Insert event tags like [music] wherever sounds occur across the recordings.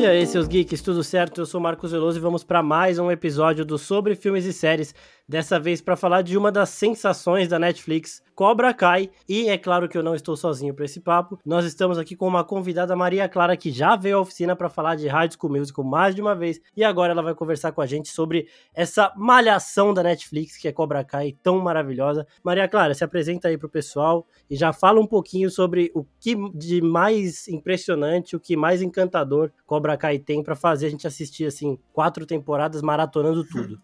E aí, seus geeks, tudo certo? Eu sou Marcos Veloso e vamos para mais um episódio do Sobre Filmes e Séries. Dessa vez para falar de uma das sensações da Netflix, Cobra Kai. E é claro que eu não estou sozinho para esse papo. Nós estamos aqui com uma convidada, Maria Clara, que já veio à oficina para falar de High School Musical mais de uma vez. E agora ela vai conversar com a gente sobre essa malhação da Netflix, que é Cobra Kai, tão maravilhosa. Maria Clara, se apresenta aí pro pessoal e já fala um pouquinho sobre o que de mais impressionante, o que mais encantador Cobra Kai tem para fazer a gente assistir assim quatro temporadas maratonando tudo.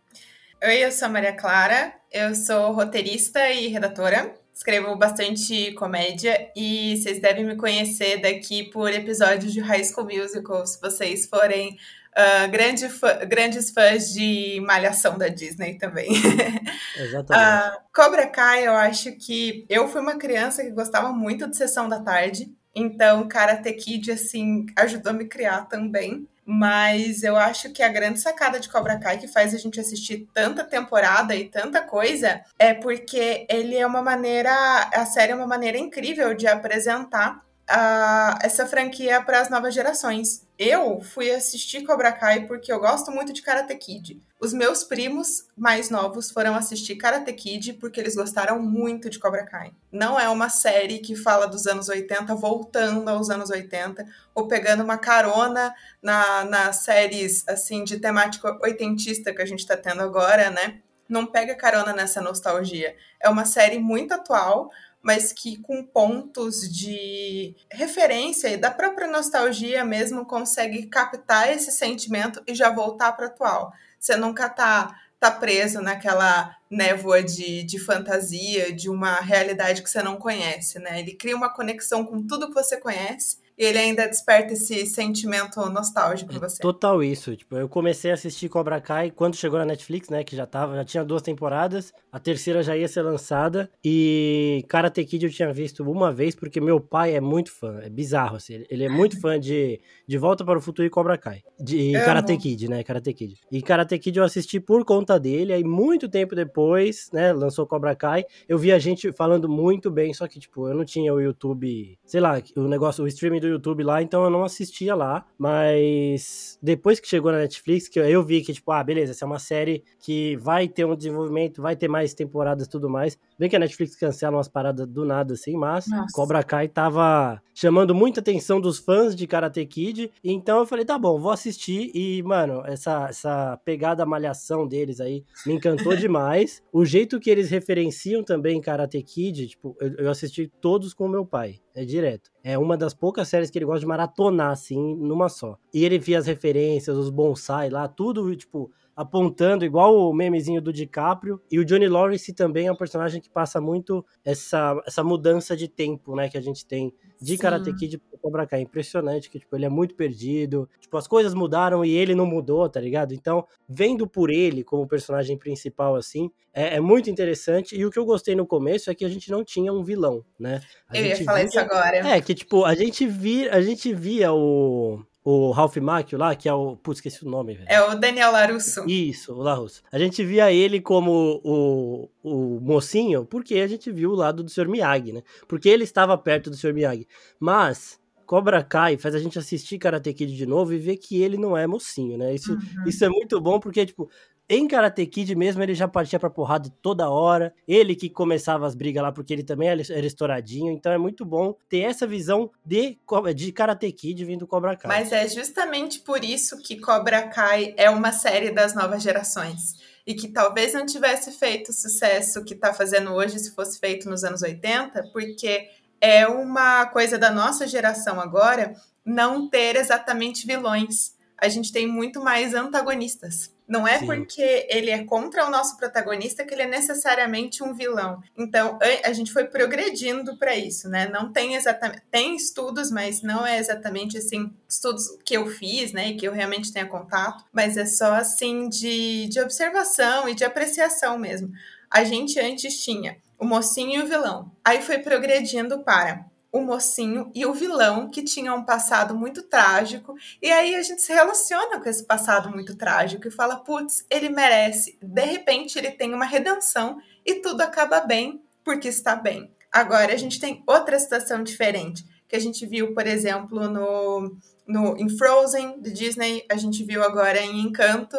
Oi, eu sou a Maria Clara, eu sou roteirista e redatora. Escrevo bastante comédia e vocês devem me conhecer daqui por episódios de High School Musical, se vocês forem uh, grande fã, grandes fãs de Malhação da Disney também. [laughs] Exatamente. Uh, Cobra Kai, eu acho que eu fui uma criança que gostava muito de Sessão da Tarde, então Karate Kid, assim, ajudou a me criar também. Mas eu acho que a grande sacada de Cobra Kai que faz a gente assistir tanta temporada e tanta coisa é porque ele é uma maneira, a série é uma maneira incrível de apresentar uh, essa franquia para as novas gerações. Eu fui assistir Cobra Kai porque eu gosto muito de Karate Kid. Os meus primos mais novos foram assistir Karate Kid porque eles gostaram muito de Cobra Kai. Não é uma série que fala dos anos 80 voltando aos anos 80 ou pegando uma carona na, nas séries assim de temática oitentista que a gente está tendo agora, né? Não pega carona nessa nostalgia. É uma série muito atual, mas que com pontos de referência e da própria nostalgia mesmo consegue captar esse sentimento e já voltar para o atual. Você nunca tá, tá preso naquela névoa de, de fantasia, de uma realidade que você não conhece, né? Ele cria uma conexão com tudo que você conhece ele ainda desperta esse sentimento nostálgico em você. Total isso. Tipo, eu comecei a assistir Cobra Kai quando chegou na Netflix, né? Que já tava, já tinha duas temporadas. A terceira já ia ser lançada. E Karate Kid eu tinha visto uma vez, porque meu pai é muito fã. É bizarro, assim. Ele é muito fã de De Volta para o Futuro e Cobra Kai. De Karate Kid, né? Karate Kid. E Karate Kid eu assisti por conta dele. Aí, muito tempo depois, né? Lançou Cobra Kai. Eu vi a gente falando muito bem, só que, tipo, eu não tinha o YouTube, sei lá, o negócio, o streaming do do YouTube lá, então eu não assistia lá. Mas depois que chegou na Netflix, que eu vi que, tipo, ah, beleza, essa é uma série que vai ter um desenvolvimento, vai ter mais temporadas e tudo mais. Bem que a Netflix cancela umas paradas do nada, assim, mas Nossa. Cobra Kai tava chamando muita atenção dos fãs de Karate Kid. Então eu falei, tá bom, vou assistir. E, mano, essa, essa pegada malhação deles aí me encantou [laughs] demais. O jeito que eles referenciam também Karate Kid, tipo, eu, eu assisti todos com meu pai. É direto. É uma das poucas séries que ele gosta de maratonar, assim, numa só. E ele via as referências, os bonsai lá, tudo, tipo, apontando, igual o memezinho do DiCaprio. E o Johnny Lawrence também é um personagem que passa muito essa, essa mudança de tempo, né, que a gente tem de Sim. Karate Kid pro Cobra Kai. Impressionante que, tipo, ele é muito perdido. Tipo, as coisas mudaram e ele não mudou, tá ligado? Então, vendo por ele como personagem principal, assim, é, é muito interessante. E o que eu gostei no começo é que a gente não tinha um vilão, né? A eu ia falar via... isso agora. É, que, tipo, a gente via, a gente via o, o Ralph Macchio lá, que é o. Putz, esqueci o nome, velho. É o Daniel Larusso. Isso, o Larusso. A gente via ele como o, o mocinho, porque a gente viu o lado do Sr. Miyagi, né? Porque ele estava perto do Sr. Miyagi. Mas. Cobra Kai faz a gente assistir Karate Kid de novo e ver que ele não é mocinho, né? Isso, uhum. isso é muito bom porque, tipo, em Karate Kid mesmo, ele já partia pra porrada toda hora. Ele que começava as brigas lá, porque ele também era estouradinho. Então é muito bom ter essa visão de, de Karate Kid vindo Cobra Kai. Mas é justamente por isso que Cobra Kai é uma série das novas gerações. E que talvez não tivesse feito o sucesso que tá fazendo hoje se fosse feito nos anos 80, porque é uma coisa da nossa geração agora não ter exatamente vilões. A gente tem muito mais antagonistas. Não é Sim. porque ele é contra o nosso protagonista que ele é necessariamente um vilão. Então, a gente foi progredindo para isso, né? Não tem exatamente. Tem estudos, mas não é exatamente assim, estudos que eu fiz, né? E que eu realmente tenha contato, mas é só assim de, de observação e de apreciação mesmo. A gente antes tinha o mocinho e o vilão. Aí foi progredindo para o mocinho e o vilão que tinham um passado muito trágico. E aí a gente se relaciona com esse passado muito trágico e fala: putz, ele merece. De repente ele tem uma redenção e tudo acaba bem porque está bem. Agora a gente tem outra situação diferente, que a gente viu, por exemplo, no, no em Frozen, de Disney, a gente viu agora em Encanto,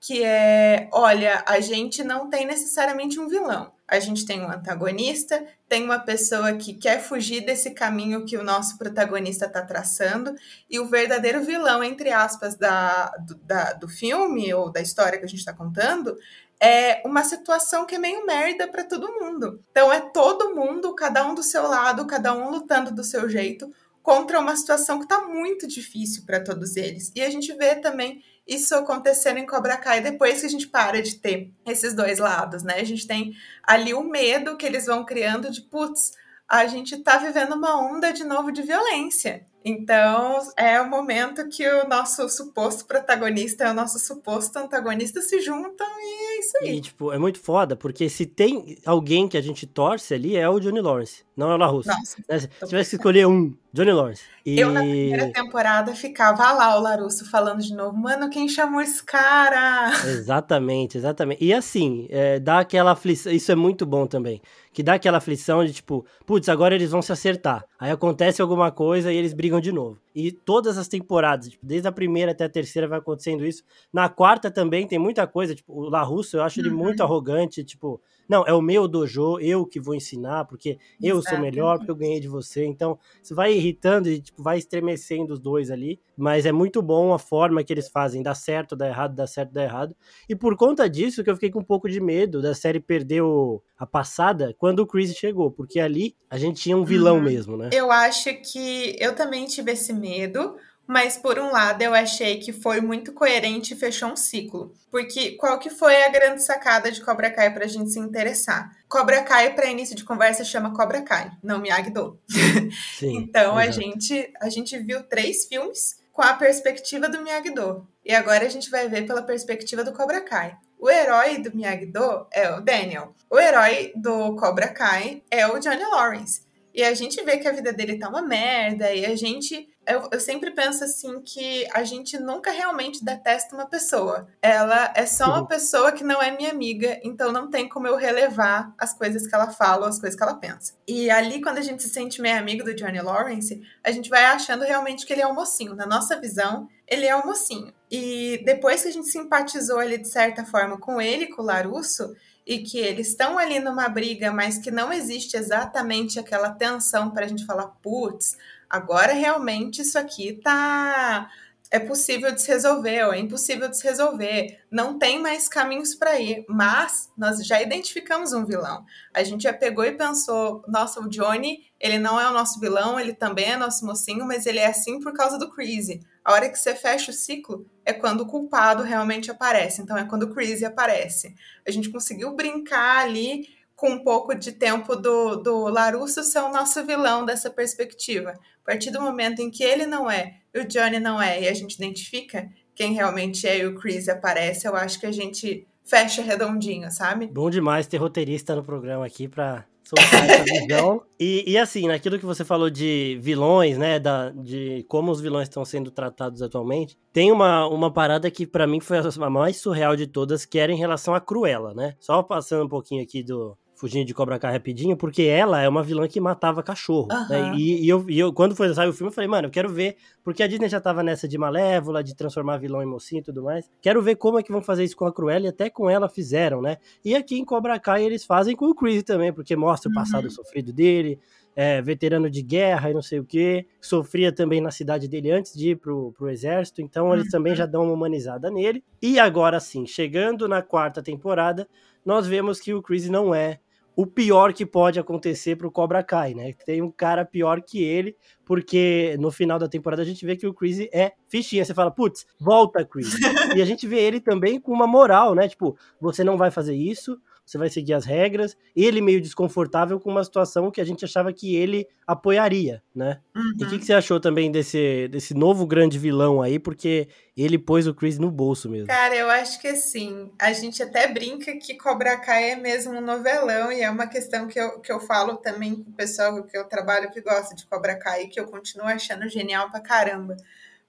que é, olha, a gente não tem necessariamente um vilão. A gente tem um antagonista, tem uma pessoa que quer fugir desse caminho que o nosso protagonista está traçando, e o verdadeiro vilão, entre aspas, da, do, da, do filme ou da história que a gente está contando é uma situação que é meio merda para todo mundo. Então é todo mundo, cada um do seu lado, cada um lutando do seu jeito contra uma situação que está muito difícil para todos eles. E a gente vê também isso acontecendo em Cobra Kai depois que a gente para de ter esses dois lados, né? A gente tem ali o medo que eles vão criando de, putz, a gente tá vivendo uma onda de novo de violência. Então, é o momento que o nosso suposto protagonista e o nosso suposto antagonista se juntam e é isso aí. E, tipo, é muito foda, porque se tem alguém que a gente torce ali, é o Johnny Lawrence, não é o LaRusso. Nossa. Né? Se tivesse que escolher um, Johnny Lawrence. E... Eu, na primeira temporada, ficava lá o Larusso falando de novo, mano, quem chamou esse cara? Exatamente, exatamente. E assim, é, dá aquela aflição, isso é muito bom também, que dá aquela aflição de tipo, putz, agora eles vão se acertar. Aí acontece alguma coisa e eles brigam de novo. E todas as temporadas, tipo, desde a primeira até a terceira vai acontecendo isso. Na quarta também tem muita coisa, tipo, o Larusso, eu acho ele muito uhum. arrogante, tipo, não, é o meu dojo, eu que vou ensinar, porque eu sou melhor, porque eu ganhei de você. Então, isso vai irritando e tipo, vai estremecendo os dois ali. Mas é muito bom a forma que eles fazem, dá certo, dá errado, dá certo, dá errado. E por conta disso que eu fiquei com um pouco de medo da série perder o, a passada quando o Chris chegou, porque ali a gente tinha um vilão uhum. mesmo, né? Eu acho que eu também tive esse medo mas por um lado eu achei que foi muito coerente e fechou um ciclo. Porque qual que foi a grande sacada de Cobra Kai pra gente se interessar? Cobra Kai, para início de conversa, chama Cobra Kai, não Miyagi-Do. [laughs] então a gente, a gente viu três filmes com a perspectiva do Miyagi-Do. E agora a gente vai ver pela perspectiva do Cobra Kai. O herói do Miyagi-Do é o Daniel. O herói do Cobra Kai é o Johnny Lawrence. E a gente vê que a vida dele tá uma merda, e a gente eu, eu, sempre penso assim que a gente nunca realmente detesta uma pessoa. Ela é só uma pessoa que não é minha amiga, então não tem como eu relevar as coisas que ela fala ou as coisas que ela pensa. E ali, quando a gente se sente meio amigo do Johnny Lawrence, a gente vai achando realmente que ele é um mocinho. Na nossa visão, ele é um mocinho. E depois que a gente simpatizou ali de certa forma com ele, com o Larusso, e que eles estão ali numa briga, mas que não existe exatamente aquela tensão para a gente falar, putz, agora realmente isso aqui tá é possível de se resolver ou é impossível de se resolver. Não tem mais caminhos para ir, mas nós já identificamos um vilão. A gente já pegou e pensou, nossa, o Johnny, ele não é o nosso vilão, ele também é nosso mocinho, mas ele é assim por causa do Crazy. A hora que você fecha o ciclo é quando o culpado realmente aparece. Então é quando o Crazy aparece. A gente conseguiu brincar ali com um pouco de tempo do, do Larusso ser o nosso vilão dessa perspectiva. A partir do momento em que ele não é e o Johnny não é, e a gente identifica quem realmente é e o Chris aparece, eu acho que a gente fecha redondinho, sabe? Bom demais ter roteirista no programa aqui pra soltar essa [laughs] visão. E, e, assim, naquilo que você falou de vilões, né, da, de como os vilões estão sendo tratados atualmente, tem uma, uma parada que para mim foi a mais surreal de todas, que era em relação à Cruella, né? Só passando um pouquinho aqui do, fugindo de Cobra Kai rapidinho, porque ela é uma vilã que matava cachorro. Uhum. Né? E, e, eu, e eu, quando foi sair o filme, eu falei, mano, eu quero ver, porque a Disney já tava nessa de malévola, de transformar vilão em mocinho e tudo mais. Quero ver como é que vão fazer isso com a Cruella e até com ela fizeram, né? E aqui em Cobra Kai eles fazem com o Chris também, porque mostra o passado uhum. sofrido dele, é, veterano de guerra e não sei o que, sofria também na cidade dele antes de ir pro, pro exército, então eles uhum. também já dão uma humanizada nele. E agora sim, chegando na quarta temporada, nós vemos que o Chris não é o pior que pode acontecer pro Cobra Kai, né? Tem um cara pior que ele, porque no final da temporada a gente vê que o Chris é fichinha. Você fala, putz, volta, Chris. [laughs] e a gente vê ele também com uma moral, né? Tipo, você não vai fazer isso, você vai seguir as regras. Ele meio desconfortável com uma situação que a gente achava que ele apoiaria, né? Uhum. E o que, que, você achou também desse, desse novo grande vilão aí? Porque ele pôs o Chris no bolso mesmo. Cara, eu acho que assim, a gente até brinca que Cobra Kai é mesmo um novelão, e é uma questão que eu, que eu falo também com o pessoal que eu trabalho que gosta de Cobra Kai, que eu continuo achando genial pra caramba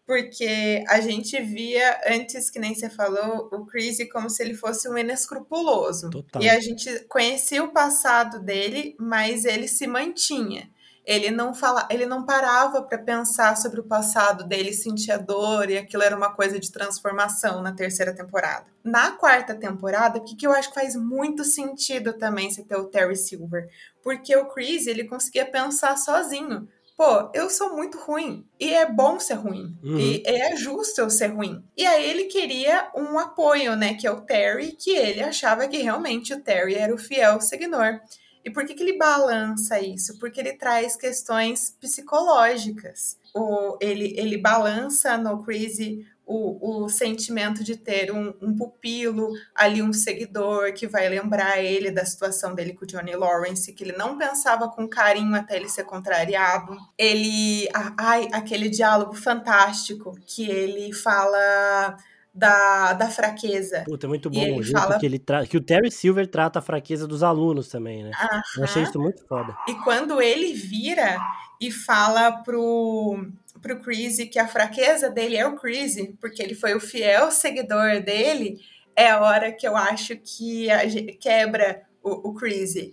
porque a gente via antes, que nem você falou, o Chris como se ele fosse um inescrupuloso. Total. E a gente conhecia o passado dele, mas ele se mantinha. ele não fala, ele não parava para pensar sobre o passado dele, sentia dor e aquilo era uma coisa de transformação na terceira temporada. Na quarta temporada, o que, eu acho que faz muito sentido também você ter o Terry Silver, porque o Chris ele conseguia pensar sozinho pô, eu sou muito ruim e é bom ser ruim uhum. e é justo eu ser ruim. E aí ele queria um apoio, né, que é o Terry, que ele achava que realmente o Terry era o fiel seguidor. E por que, que ele balança isso? Porque ele traz questões psicológicas. O, ele, ele balança no Crazy o, o sentimento de ter um, um, pupilo, ali um seguidor que vai lembrar ele da situação dele com o Johnny Lawrence, que ele não pensava com carinho até ele ser contrariado. Ele. Ai, aquele diálogo fantástico que ele fala. Da, da fraqueza. Puta, é muito bom o jeito fala... que ele tra... que o Terry Silver trata a fraqueza dos alunos também, né? Eu achei isso muito foda. E quando ele vira e fala pro, pro Crazy que a fraqueza dele é o Crazy, porque ele foi o fiel seguidor dele, é a hora que eu acho que a, quebra o, o.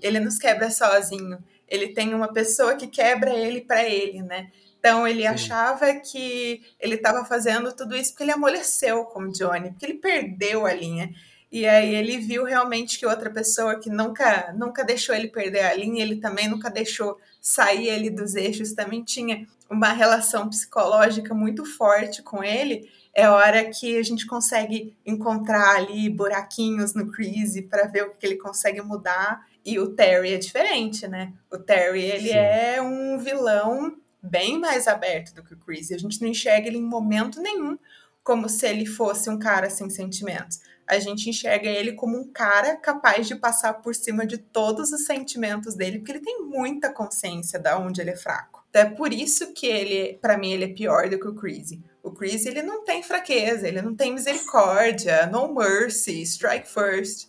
Ele nos quebra sozinho. Ele tem uma pessoa que quebra ele para ele, né? Então ele Sim. achava que ele estava fazendo tudo isso porque ele amoleceu com o Johnny, porque ele perdeu a linha. E aí ele viu realmente que outra pessoa que nunca nunca deixou ele perder a linha, ele também nunca deixou sair ele dos eixos, também tinha uma relação psicológica muito forte com ele, é hora que a gente consegue encontrar ali buraquinhos no Chris para ver o que ele consegue mudar. E o Terry é diferente, né? O Terry, ele Sim. é um vilão bem mais aberto do que o Chris. A gente não enxerga ele em momento nenhum como se ele fosse um cara sem sentimentos. A gente enxerga ele como um cara capaz de passar por cima de todos os sentimentos dele, porque ele tem muita consciência de onde ele é fraco. Então é por isso que ele, para mim, ele é pior do que o Chris. O Chris, ele não tem fraqueza, ele não tem misericórdia, no mercy, strike first.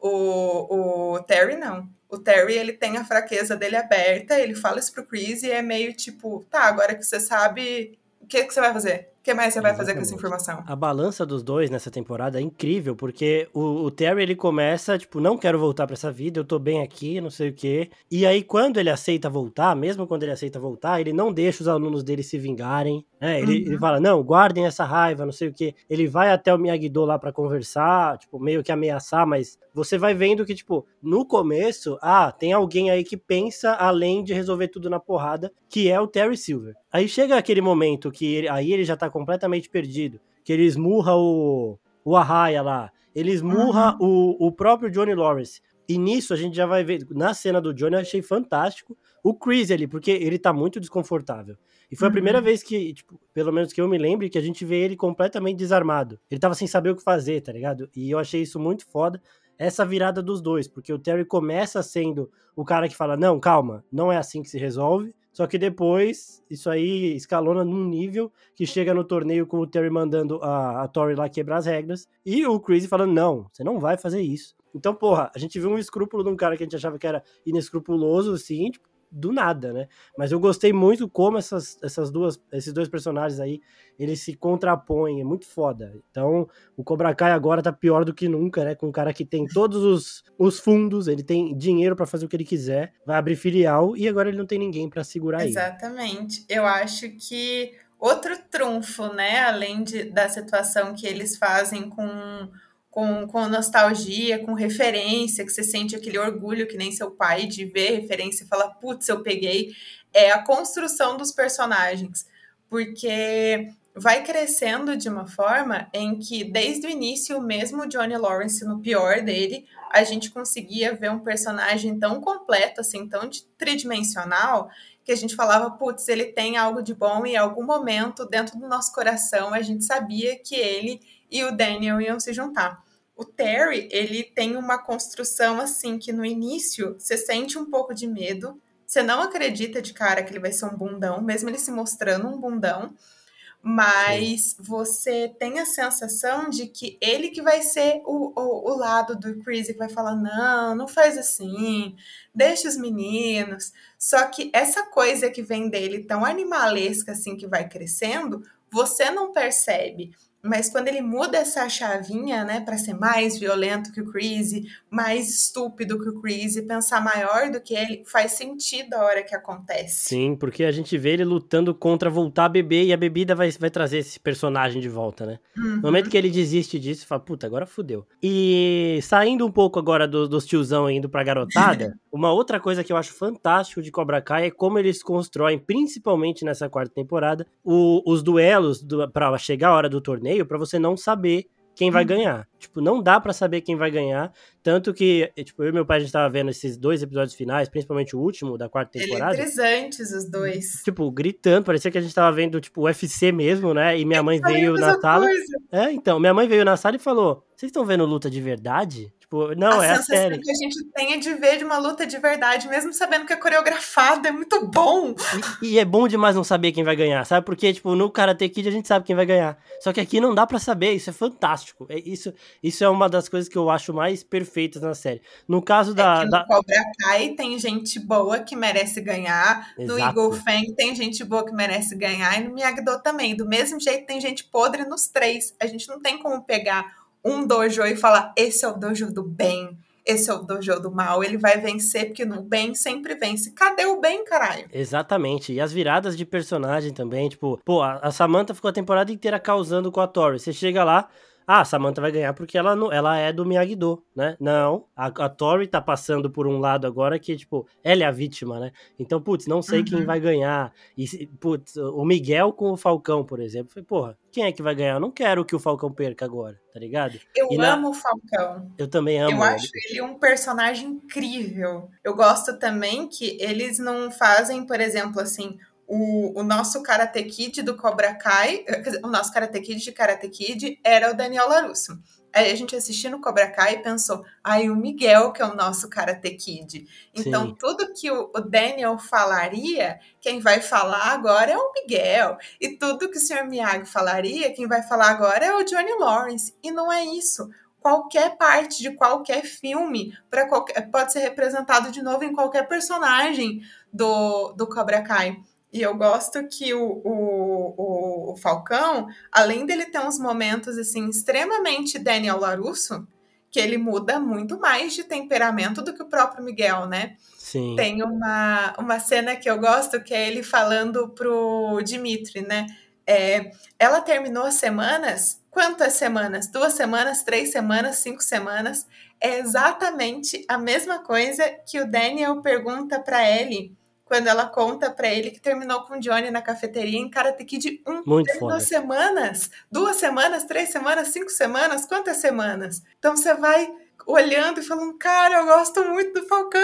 O, o Terry não. O Terry, ele tem a fraqueza dele aberta, ele fala isso pro Chris e é meio tipo, tá, agora que você sabe, o que, que você vai fazer? Que mais você vai fazer com essa informação? A balança dos dois nessa temporada é incrível, porque o, o Terry ele começa, tipo, não quero voltar para essa vida, eu tô bem aqui, não sei o quê. E aí, quando ele aceita voltar, mesmo quando ele aceita voltar, ele não deixa os alunos dele se vingarem. Né? Ele, uhum. ele fala, não, guardem essa raiva, não sei o quê. Ele vai até o Miyagi-Do lá para conversar, tipo, meio que ameaçar, mas você vai vendo que, tipo, no começo, ah, tem alguém aí que pensa além de resolver tudo na porrada, que é o Terry Silver. Aí chega aquele momento que ele, aí ele já tá completamente perdido, que ele esmurra o, o Arraia lá, ele esmurra uhum. o, o próprio Johnny Lawrence. E nisso a gente já vai ver, na cena do Johnny eu achei fantástico o Chris ali, porque ele tá muito desconfortável. E foi uhum. a primeira vez que, tipo, pelo menos que eu me lembre, que a gente vê ele completamente desarmado. Ele tava sem saber o que fazer, tá ligado? E eu achei isso muito foda essa virada dos dois, porque o Terry começa sendo o cara que fala: não, calma, não é assim que se resolve. Só que depois isso aí escalona num nível que chega no torneio com o Terry mandando a, a Tori lá quebrar as regras e o Crazy falando: não, você não vai fazer isso. Então, porra, a gente viu um escrúpulo de um cara que a gente achava que era inescrupuloso, assim, tipo, do nada, né? Mas eu gostei muito como essas, essas duas, esses dois personagens aí, eles se contrapõem, é muito foda. Então, o Cobra Kai agora tá pior do que nunca, né? Com um cara que tem [laughs] todos os, os fundos, ele tem dinheiro para fazer o que ele quiser, vai abrir filial e agora ele não tem ninguém para segurar ele. Exatamente. Eu acho que outro trunfo, né, além de, da situação que eles fazem com com, com nostalgia, com referência, que você sente aquele orgulho que nem seu pai de ver referência e falar, putz, eu peguei, é a construção dos personagens. Porque vai crescendo de uma forma em que, desde o início, mesmo o Johnny Lawrence, no pior dele, a gente conseguia ver um personagem tão completo, assim, tão tridimensional, que a gente falava, putz, ele tem algo de bom e em algum momento, dentro do nosso coração, a gente sabia que ele e o Daniel iam se juntar. O Terry, ele tem uma construção assim que no início você sente um pouco de medo, você não acredita de cara que ele vai ser um bundão, mesmo ele se mostrando um bundão, mas Sim. você tem a sensação de que ele que vai ser o, o, o lado do Chris que vai falar, não, não faz assim, deixa os meninos. Só que essa coisa que vem dele tão animalesca assim que vai crescendo, você não percebe mas quando ele muda essa chavinha, né, para ser mais violento que o Chris, mais estúpido que o Chris, pensar maior do que ele, faz sentido a hora que acontece. Sim, porque a gente vê ele lutando contra voltar a beber e a bebida vai, vai trazer esse personagem de volta, né? Uhum. No momento que ele desiste disso, fala, puta, agora fudeu. E saindo um pouco agora do, dos tiozão indo pra garotada, [laughs] uma outra coisa que eu acho fantástico de Cobra Kai é como eles constroem, principalmente nessa quarta temporada, o, os duelos do, pra chegar a hora do torneio torneio para você não saber quem vai uhum. ganhar. Tipo, não dá para saber quem vai ganhar. Tanto que, tipo, eu e meu pai, a gente tava vendo esses dois episódios finais, principalmente o último da quarta temporada. Eletrizantes, os dois. Tipo, gritando, parecia que a gente tava vendo, tipo, UFC mesmo, né? E minha mãe veio na sala. Coisa. É, então, minha mãe veio na sala e falou: Vocês estão vendo luta de verdade? Tipo, não, a é a série. que a gente tem é de ver de uma luta de verdade, mesmo sabendo que é coreografado, é muito bom. E, e, é bom demais não saber quem vai ganhar, sabe? Porque, tipo, no Karate Kid a gente sabe quem vai ganhar. Só que aqui não dá para saber, isso é fantástico. É, isso, isso é uma das coisas que eu acho mais perfeitas na série. No caso da. É no da... Cobra Kai tem gente boa que merece ganhar. Exato. No Eagle Fang tem gente boa que merece ganhar. E no Miyagi-Do também. Do mesmo jeito tem gente podre nos três. A gente não tem como pegar um dojo e falar: esse é o dojo do bem, esse é o dojo do mal, ele vai vencer, porque no bem sempre vence. Cadê o bem, caralho? Exatamente. E as viradas de personagem também, tipo, pô, a Samantha ficou a temporada inteira causando com a Tori. Você chega lá, ah, a Samantha vai ganhar porque ela, ela é do Miyagi-Do, né? Não, a, a Tori tá passando por um lado agora que, tipo, ela é a vítima, né? Então, putz, não sei uhum. quem vai ganhar. E, putz, o Miguel com o Falcão, por exemplo. Falei, porra, quem é que vai ganhar? Eu não quero que o Falcão perca agora, tá ligado? Eu amo o Falcão. Eu também amo. Eu ele. acho ele um personagem incrível. Eu gosto também que eles não fazem, por exemplo, assim, o, o nosso Karate Kid do Cobra Kai, o nosso Karate Kid de Karate Kid era o Daniel LaRusso. Aí a gente assistiu no Cobra Kai e pensou, ai, o Miguel que é o nosso Karate Kid. Então, Sim. tudo que o, o Daniel falaria, quem vai falar agora é o Miguel. E tudo que o Sr. Miyagi falaria, quem vai falar agora é o Johnny Lawrence. E não é isso qualquer parte de qualquer filme para pode ser representado de novo em qualquer personagem do, do Cobra Kai. E eu gosto que o, o, o, Falcão, além dele ter uns momentos assim extremamente Daniel Larusso, que ele muda muito mais de temperamento do que o próprio Miguel, né? Sim. Tem uma, uma cena que eu gosto que é ele falando pro Dimitri, né? É, ela terminou as semanas. Quantas semanas? Duas semanas, três semanas, cinco semanas. É exatamente a mesma coisa que o Daniel pergunta para ele quando ela conta para ele que terminou com o Johnny na cafeteria em Karate Kid 1. Muito foda. Duas semanas, duas semanas, três semanas, cinco semanas, quantas semanas? Então você vai olhando e falando, cara, eu gosto muito do Falcão.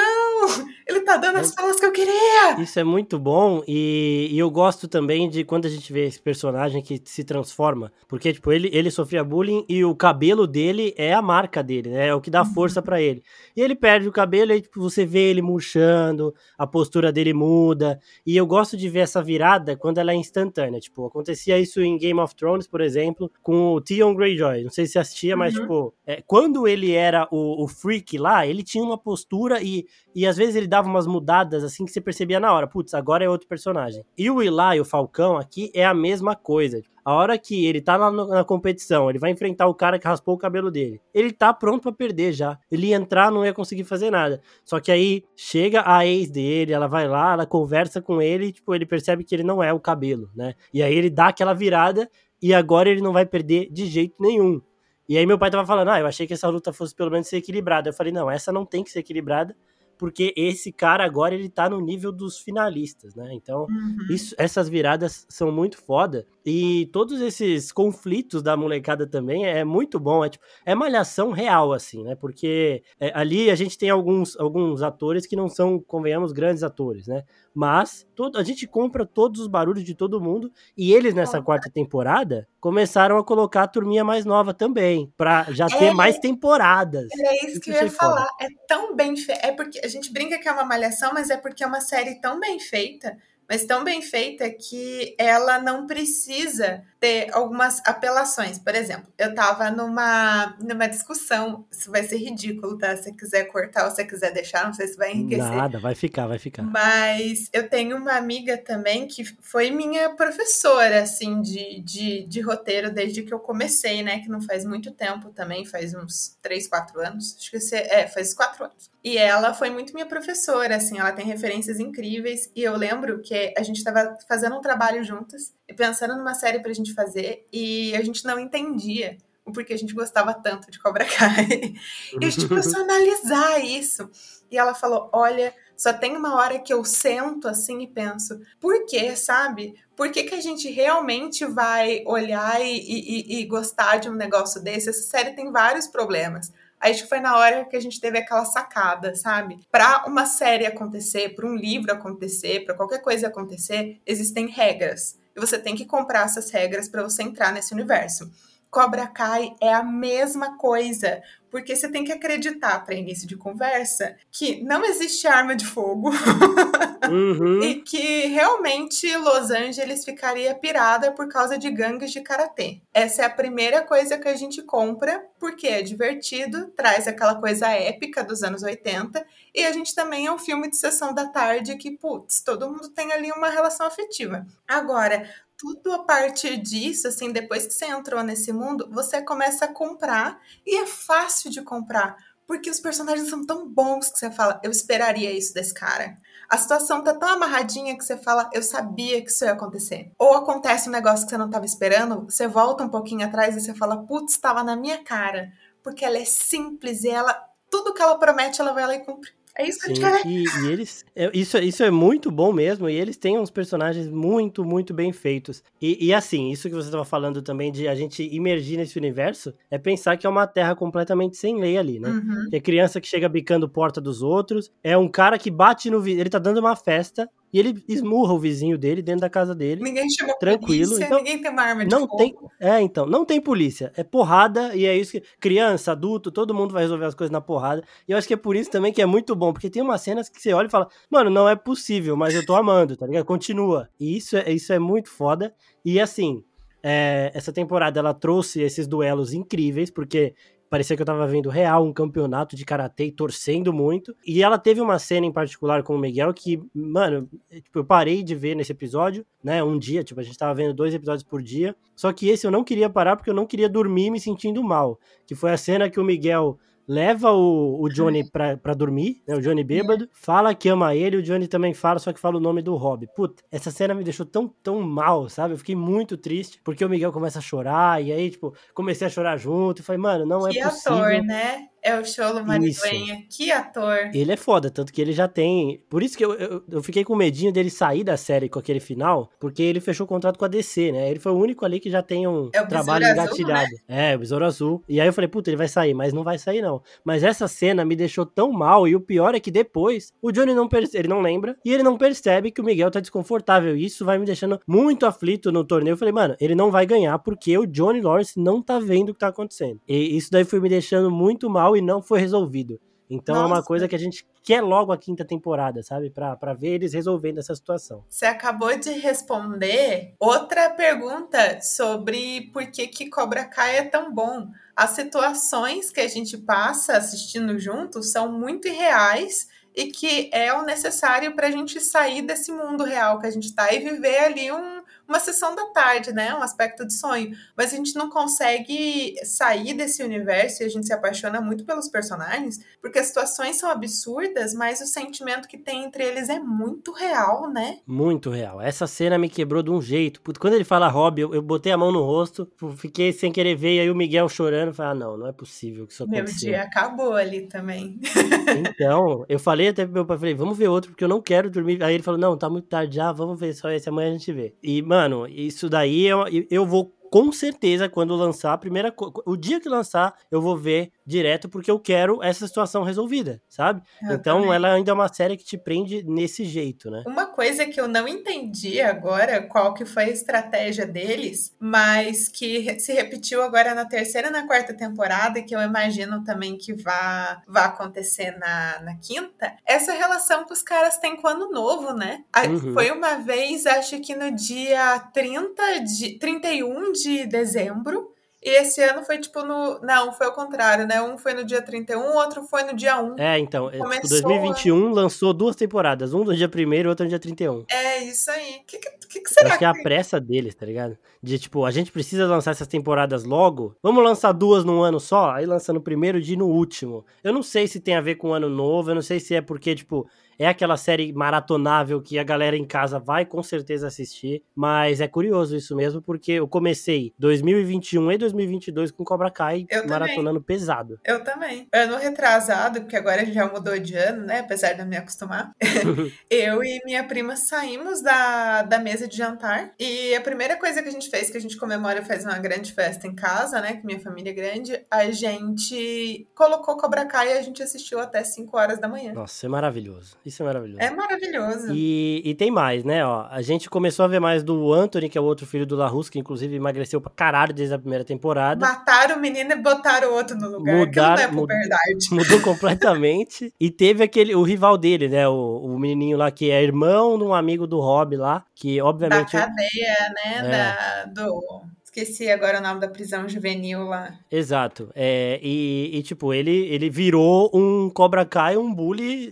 Ele tá dando as falas que eu queria. Isso é muito bom e, e, eu gosto também de quando a gente vê esse personagem que se transforma. Porque, tipo, ele, ele sofria bullying e o cabelo dele é a marca dele, né? É o que dá uhum. força para ele. E ele perde o cabelo e, tipo, você vê ele murchando, a postura dele muda. E eu gosto de ver essa virada quando ela é instantânea. Tipo, acontecia isso em Game of Thrones, por exemplo, com o Theon Greyjoy. Não sei se assistia, mas, uhum. tipo, é, quando ele era o, o Freak lá, ele tinha uma postura e, e às vezes ele dava umas mudadas assim que você percebia na hora. Putz, agora é outro personagem. E o Eli, o Falcão, aqui é a mesma coisa. A hora que ele tá na, na, competição, ele vai enfrentar o cara que raspou o cabelo dele. Ele tá pronto para perder já. Ele ia entrar, não ia conseguir fazer nada. Só que aí chega a ex dele, ela vai lá, ela conversa com ele, tipo, ele percebe que ele não é o cabelo, né? E aí ele dá aquela virada e agora ele não vai perder de jeito nenhum. E aí meu pai tava falando, ah, eu achei que essa luta fosse pelo menos ser equilibrada. Eu falei, não, essa não tem que ser equilibrada, porque esse cara agora ele tá no nível dos finalistas, né? Então, uhum. isso, essas viradas são muito foda. E todos esses conflitos da molecada também é muito bom. É, tipo, é malhação real, assim, né? Porque é, ali a gente tem alguns, alguns atores que não são, convenhamos, grandes atores, né? Mas todo, a gente compra todos os barulhos de todo mundo. E eles, nessa quarta temporada, começaram a colocar a turminha mais nova também. Pra já é, ter mais temporadas. É isso que eu ia falar. Foda. É tão bem feito. É porque a gente brinca que é uma malhação, mas é porque é uma série tão bem feita mas tão bem feita que ela não precisa ter algumas apelações. Por exemplo, eu estava numa, numa discussão, isso vai ser ridículo, tá? Se você quiser cortar ou se você quiser deixar, não sei se vai enriquecer. Nada, vai ficar, vai ficar. Mas eu tenho uma amiga também que foi minha professora, assim, de, de, de roteiro desde que eu comecei, né? Que não faz muito tempo também, faz uns 3, 4 anos. Acho que você, é, faz 4 anos. E ela foi muito minha professora, assim, ela tem referências incríveis. E eu lembro que a gente estava fazendo um trabalho juntas e pensando numa série pra gente fazer e a gente não entendia o porquê a gente gostava tanto de Cobra Kai. [laughs] e a gente começou a analisar isso. E ela falou: Olha, só tem uma hora que eu sento assim e penso, por quê, sabe? Por que, que a gente realmente vai olhar e, e, e gostar de um negócio desse? Essa série tem vários problemas. Acho que foi na hora que a gente teve aquela sacada, sabe? Para uma série acontecer, para um livro acontecer, para qualquer coisa acontecer, existem regras. E você tem que comprar essas regras para você entrar nesse universo. Cobra Kai é a mesma coisa, porque você tem que acreditar, para início de conversa, que não existe arma de fogo [laughs] uhum. e que realmente Los Angeles ficaria pirada por causa de gangues de karatê. Essa é a primeira coisa que a gente compra, porque é divertido, traz aquela coisa épica dos anos 80, e a gente também é um filme de sessão da tarde que, putz, todo mundo tem ali uma relação afetiva. Agora, tudo a partir disso, assim, depois que você entrou nesse mundo, você começa a comprar e é fácil de comprar, porque os personagens são tão bons que você fala, eu esperaria isso desse cara. A situação tá tão amarradinha que você fala, eu sabia que isso ia acontecer. Ou acontece um negócio que você não estava esperando, você volta um pouquinho atrás e você fala, putz, estava na minha cara. Porque ela é simples e ela, tudo que ela promete, ela vai lá e cumpre. É isso que Sim, a gente quer. E, e eles. É, isso, isso é muito bom mesmo. E eles têm uns personagens muito, muito bem feitos. E, e assim, isso que você estava falando também de a gente imergir nesse universo é pensar que é uma terra completamente sem lei ali, né? Uhum. É criança que chega bicando porta dos outros. É um cara que bate no. Ele tá dando uma festa e ele esmurra o vizinho dele dentro da casa dele. Ninguém chamou tranquilo. Polícia, então, ninguém tem uma arma de não fogo. Tem, é, então, não tem polícia. É porrada e é isso que. Criança, adulto, todo mundo vai resolver as coisas na porrada. E eu acho que é por isso também que é muito bom, porque tem umas cenas que você olha e fala, mano, não é possível, mas eu tô amando, tá ligado? Continua. E isso é, isso é muito foda. E assim. É, essa temporada ela trouxe esses duelos incríveis, porque parecia que eu tava vendo real um campeonato de karatê torcendo muito. E ela teve uma cena em particular com o Miguel que, mano, tipo, eu parei de ver nesse episódio, né? Um dia, tipo, a gente tava vendo dois episódios por dia. Só que esse eu não queria parar porque eu não queria dormir me sentindo mal. Que foi a cena que o Miguel leva o, o Johnny [laughs] pra, pra dormir, né? O Johnny é. bêbado, fala que ama ele, o Johnny também fala, só que fala o nome do Rob. Puta, essa cena me deixou tão, tão mal, sabe? Eu fiquei muito triste, porque o Miguel começa a chorar, e aí, tipo, comecei a chorar junto, e falei, mano, não que é possível. Ator, né? É o Cholo Mariduenha. Que ator. Ele é foda, tanto que ele já tem. Por isso que eu, eu, eu, fiquei com medinho dele sair da série com aquele final, porque ele fechou o contrato com a DC, né? Ele foi o único ali que já tem um é trabalho engatilhado. Né? É, o Besouro Azul. E aí eu falei, puta, ele vai sair, mas não vai sair, não. Mas essa cena me deixou tão mal, e o pior é que depois o Johnny não percebe, ele não lembra, e ele não percebe que o Miguel tá desconfortável. E isso vai me deixando muito aflito no torneio. Eu falei, mano, ele não vai ganhar porque o Johnny Lawrence não tá vendo o que tá acontecendo. E isso daí foi me deixando muito mal e não foi resolvido. Então Nossa. é uma coisa que a gente quer logo a quinta temporada, sabe? para ver eles resolvendo essa situação. Você acabou de responder outra pergunta sobre por que, que Cobra Kai é tão bom. As situações que a gente passa assistindo juntos são muito irreais e que é o necessário para a gente sair desse mundo real que a gente está e viver ali um, uma sessão da tarde, né? Um aspecto de sonho. Mas a gente não consegue sair desse universo e a gente se apaixona muito pelos personagens, porque as situações são absurdas, mas o sentimento que tem entre eles é muito real, né? Muito real. Essa cena me quebrou de um jeito. Quando ele fala Rob, eu, eu botei a mão no rosto, fiquei sem querer ver, e aí o Miguel chorando, falei, ah, não, não é possível que isso aconteça. Meu dia acabou ali também. [laughs] então, eu falei até pro meu pai, falei, vamos ver outro, porque eu não quero dormir. Aí ele falou, não, tá muito tarde já, vamos ver só esse, amanhã a gente vê. E, mano, isso daí eu, eu vou com certeza, quando lançar, a primeira o dia que lançar, eu vou ver direto, porque eu quero essa situação resolvida, sabe? Eu então, também. ela ainda é uma série que te prende nesse jeito, né? Uma coisa que eu não entendi agora, qual que foi a estratégia deles, mas que se repetiu agora na terceira e na quarta temporada, e que eu imagino também que vá, vá acontecer na, na quinta, essa relação que os caras têm com o ano novo, né? Uhum. Foi uma vez, acho que no dia 30 de, 31 de dezembro, e esse ano foi tipo no. Não, foi ao contrário, né? Um foi no dia 31, o outro foi no dia 1. É, então. É, tipo, Começou... 2021 lançou duas temporadas. Um no dia 1 e outro no dia 31. É, isso aí. O que, que, que, será? acho que é a pressa deles, tá ligado? De tipo, a gente precisa lançar essas temporadas logo. Vamos lançar duas num ano só? Aí lança no primeiro dia e no último. Eu não sei se tem a ver com o ano novo, eu não sei se é porque, tipo, é aquela série maratonável que a galera em casa vai com certeza assistir, mas é curioso isso mesmo, porque eu comecei 2021 e 2022 com Cobra Kai eu maratonando também. pesado. Eu também. Ano retrasado, porque agora já mudou de ano, né? Apesar de eu me acostumar. [laughs] eu e minha prima saímos da, da mesa de jantar e a primeira coisa que a gente fez, que a gente comemora e faz uma grande festa em casa, né? Que minha família é grande, a gente colocou Cobra Kai e a gente assistiu até 5 horas da manhã. Nossa, é maravilhoso. Isso é maravilhoso. É maravilhoso. E, e tem mais, né? Ó, a gente começou a ver mais do Anthony, que é o outro filho do LaRusso, que inclusive emagreceu pra caralho desde a primeira temporada. Mataram o menino e botaram o outro no lugar. Mudar, não é puberdade. [laughs] Mudou completamente. e teve aquele, o rival dele, né? O, o menininho lá que é irmão de um amigo do Rob lá, que obviamente... Da cadeia, né? É. Da, do Esqueci agora o nome da prisão juvenil lá. Exato. É, e, e, tipo, ele, ele virou um Cobra Kai, um bully.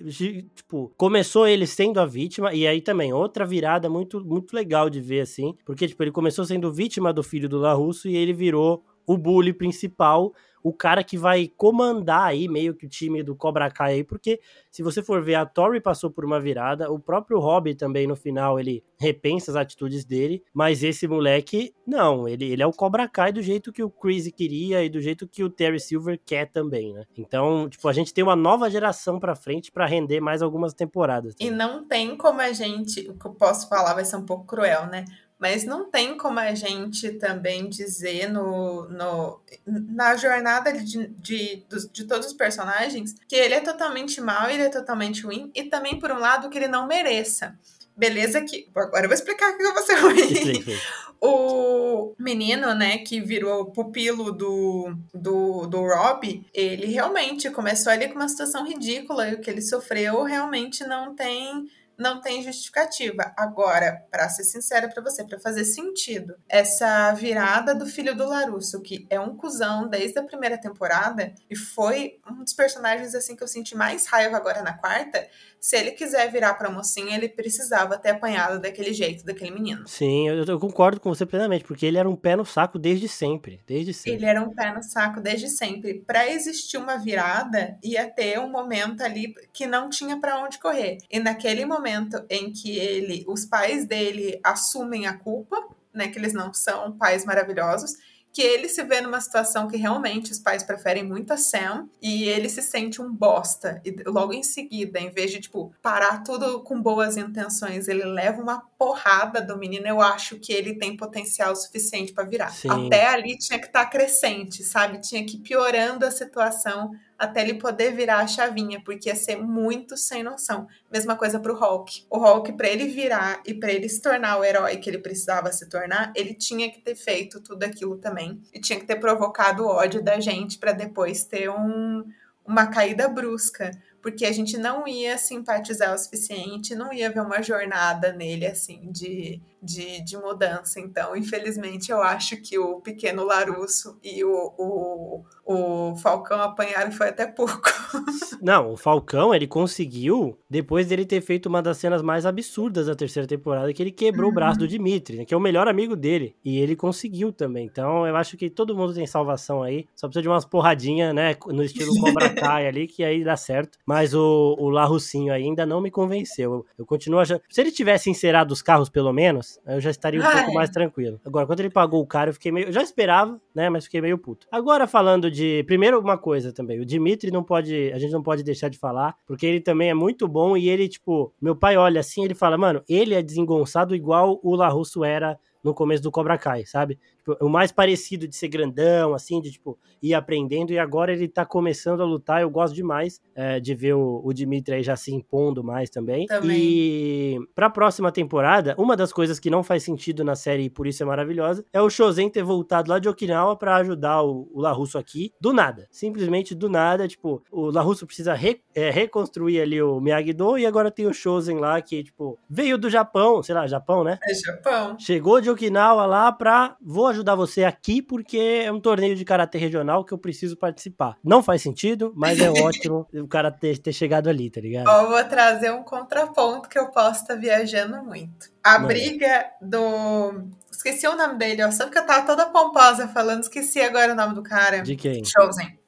Tipo, começou ele sendo a vítima, e aí também, outra virada muito, muito legal de ver, assim. Porque, tipo, ele começou sendo vítima do filho do Larusso e ele virou o bully principal o cara que vai comandar aí meio que o time do Cobra Kai aí, porque se você for ver, a Tori passou por uma virada, o próprio Robbie também no final ele repensa as atitudes dele, mas esse moleque, não, ele, ele é o Cobra Kai do jeito que o Chris queria e do jeito que o Terry Silver quer também, né? Então, tipo, a gente tem uma nova geração pra frente para render mais algumas temporadas. Também. E não tem como a gente, o que eu posso falar vai ser um pouco cruel, né? Mas não tem como a gente também dizer no, no, na jornada de, de, de, todos os personagens que ele é totalmente mal, ele é totalmente ruim, e também, por um lado, que ele não mereça. Beleza que. Agora eu vou explicar que eu vou ser ruim. [laughs] o menino, né, que virou pupilo do, do, do Rob, ele realmente começou ali com uma situação ridícula e o que ele sofreu realmente não tem não tem justificativa. Agora, para ser sincera para você, para fazer sentido, essa virada do filho do Larusso, que é um cuzão desde a primeira temporada e foi um dos personagens assim que eu senti mais raiva agora na quarta, se ele quiser virar pra mocinha, ele precisava ter apanhado daquele jeito, daquele menino. Sim, eu, eu, concordo com você plenamente, porque ele era um pé no saco desde sempre, desde sempre. Ele era um pé no saco desde sempre. Para existir uma virada, ia ter um momento ali que não tinha para onde correr. E naquele momento em que ele, os pais dele assumem a culpa, né, que eles não são pais maravilhosos, que ele se vê numa situação que realmente os pais preferem muito a Sam e ele se sente um bosta. E logo em seguida, em vez de, tipo, parar tudo com boas intenções, ele leva uma porrada do menino. Eu acho que ele tem potencial suficiente para virar. Sim. Até ali tinha que estar tá crescente, sabe? Tinha que ir piorando a situação até ele poder virar a chavinha, porque ia ser muito sem noção. Mesma coisa pro Hulk. O Hulk, para ele virar e para ele se tornar o herói que ele precisava se tornar, ele tinha que ter feito tudo aquilo também. E tinha que ter provocado o ódio da gente para depois ter um, uma caída brusca porque a gente não ia simpatizar o suficiente, não ia ver uma jornada nele, assim, de, de, de mudança. Então, infelizmente, eu acho que o pequeno Larusso e o, o, o Falcão apanharam foi até pouco. [laughs] Não, o Falcão, ele conseguiu, depois dele ter feito uma das cenas mais absurdas da terceira temporada, que ele quebrou uhum. o braço do uhum. Dimitri, né, que é o melhor amigo dele. E ele conseguiu também. Então, eu acho que todo mundo tem salvação aí. Só precisa de umas porradinhas, né, no estilo Cobra [laughs] Kai ali, que aí dá certo. Mas o, o Larrucinho ainda não me convenceu. Eu, eu continuo achando. Se ele tivesse encerado os carros, pelo menos, eu já estaria um Ai. pouco mais tranquilo. Agora, quando ele pagou o cara, eu fiquei meio. Eu já esperava, né? Mas fiquei meio puto. Agora, falando de. Primeiro, uma coisa também. O Dimitri não pode. A gente não pode deixar de falar, porque ele também é muito bom e ele, tipo. Meu pai olha assim, ele fala, mano, ele é desengonçado igual o Larrusso era no começo do Cobra Kai, sabe? Tipo, o mais parecido de ser grandão, assim, de, tipo, ir aprendendo, e agora ele tá começando a lutar, eu gosto demais é, de ver o, o Dimitri aí já se impondo mais também. também. E pra próxima temporada, uma das coisas que não faz sentido na série, e por isso é maravilhosa, é o Shozen ter voltado lá de Okinawa para ajudar o, o LaRusso aqui, do nada. Simplesmente do nada, tipo, o LaRusso precisa re, é, reconstruir ali o Miyagi-Do, e agora tem o Shozen lá, que, tipo, veio do Japão, sei lá, Japão, né? É Japão. Chegou de Okinawa lá pra, vou ajudar você aqui porque é um torneio de karatê regional que eu preciso participar. Não faz sentido, mas é [laughs] ótimo o cara ter, ter chegado ali, tá ligado? Ó, vou trazer um contraponto que eu posso estar tá viajando muito. A Não. briga do. Esqueci o nome dele, ó. Só que eu tava toda pomposa falando, esqueci agora o nome do cara. De quem? Chosen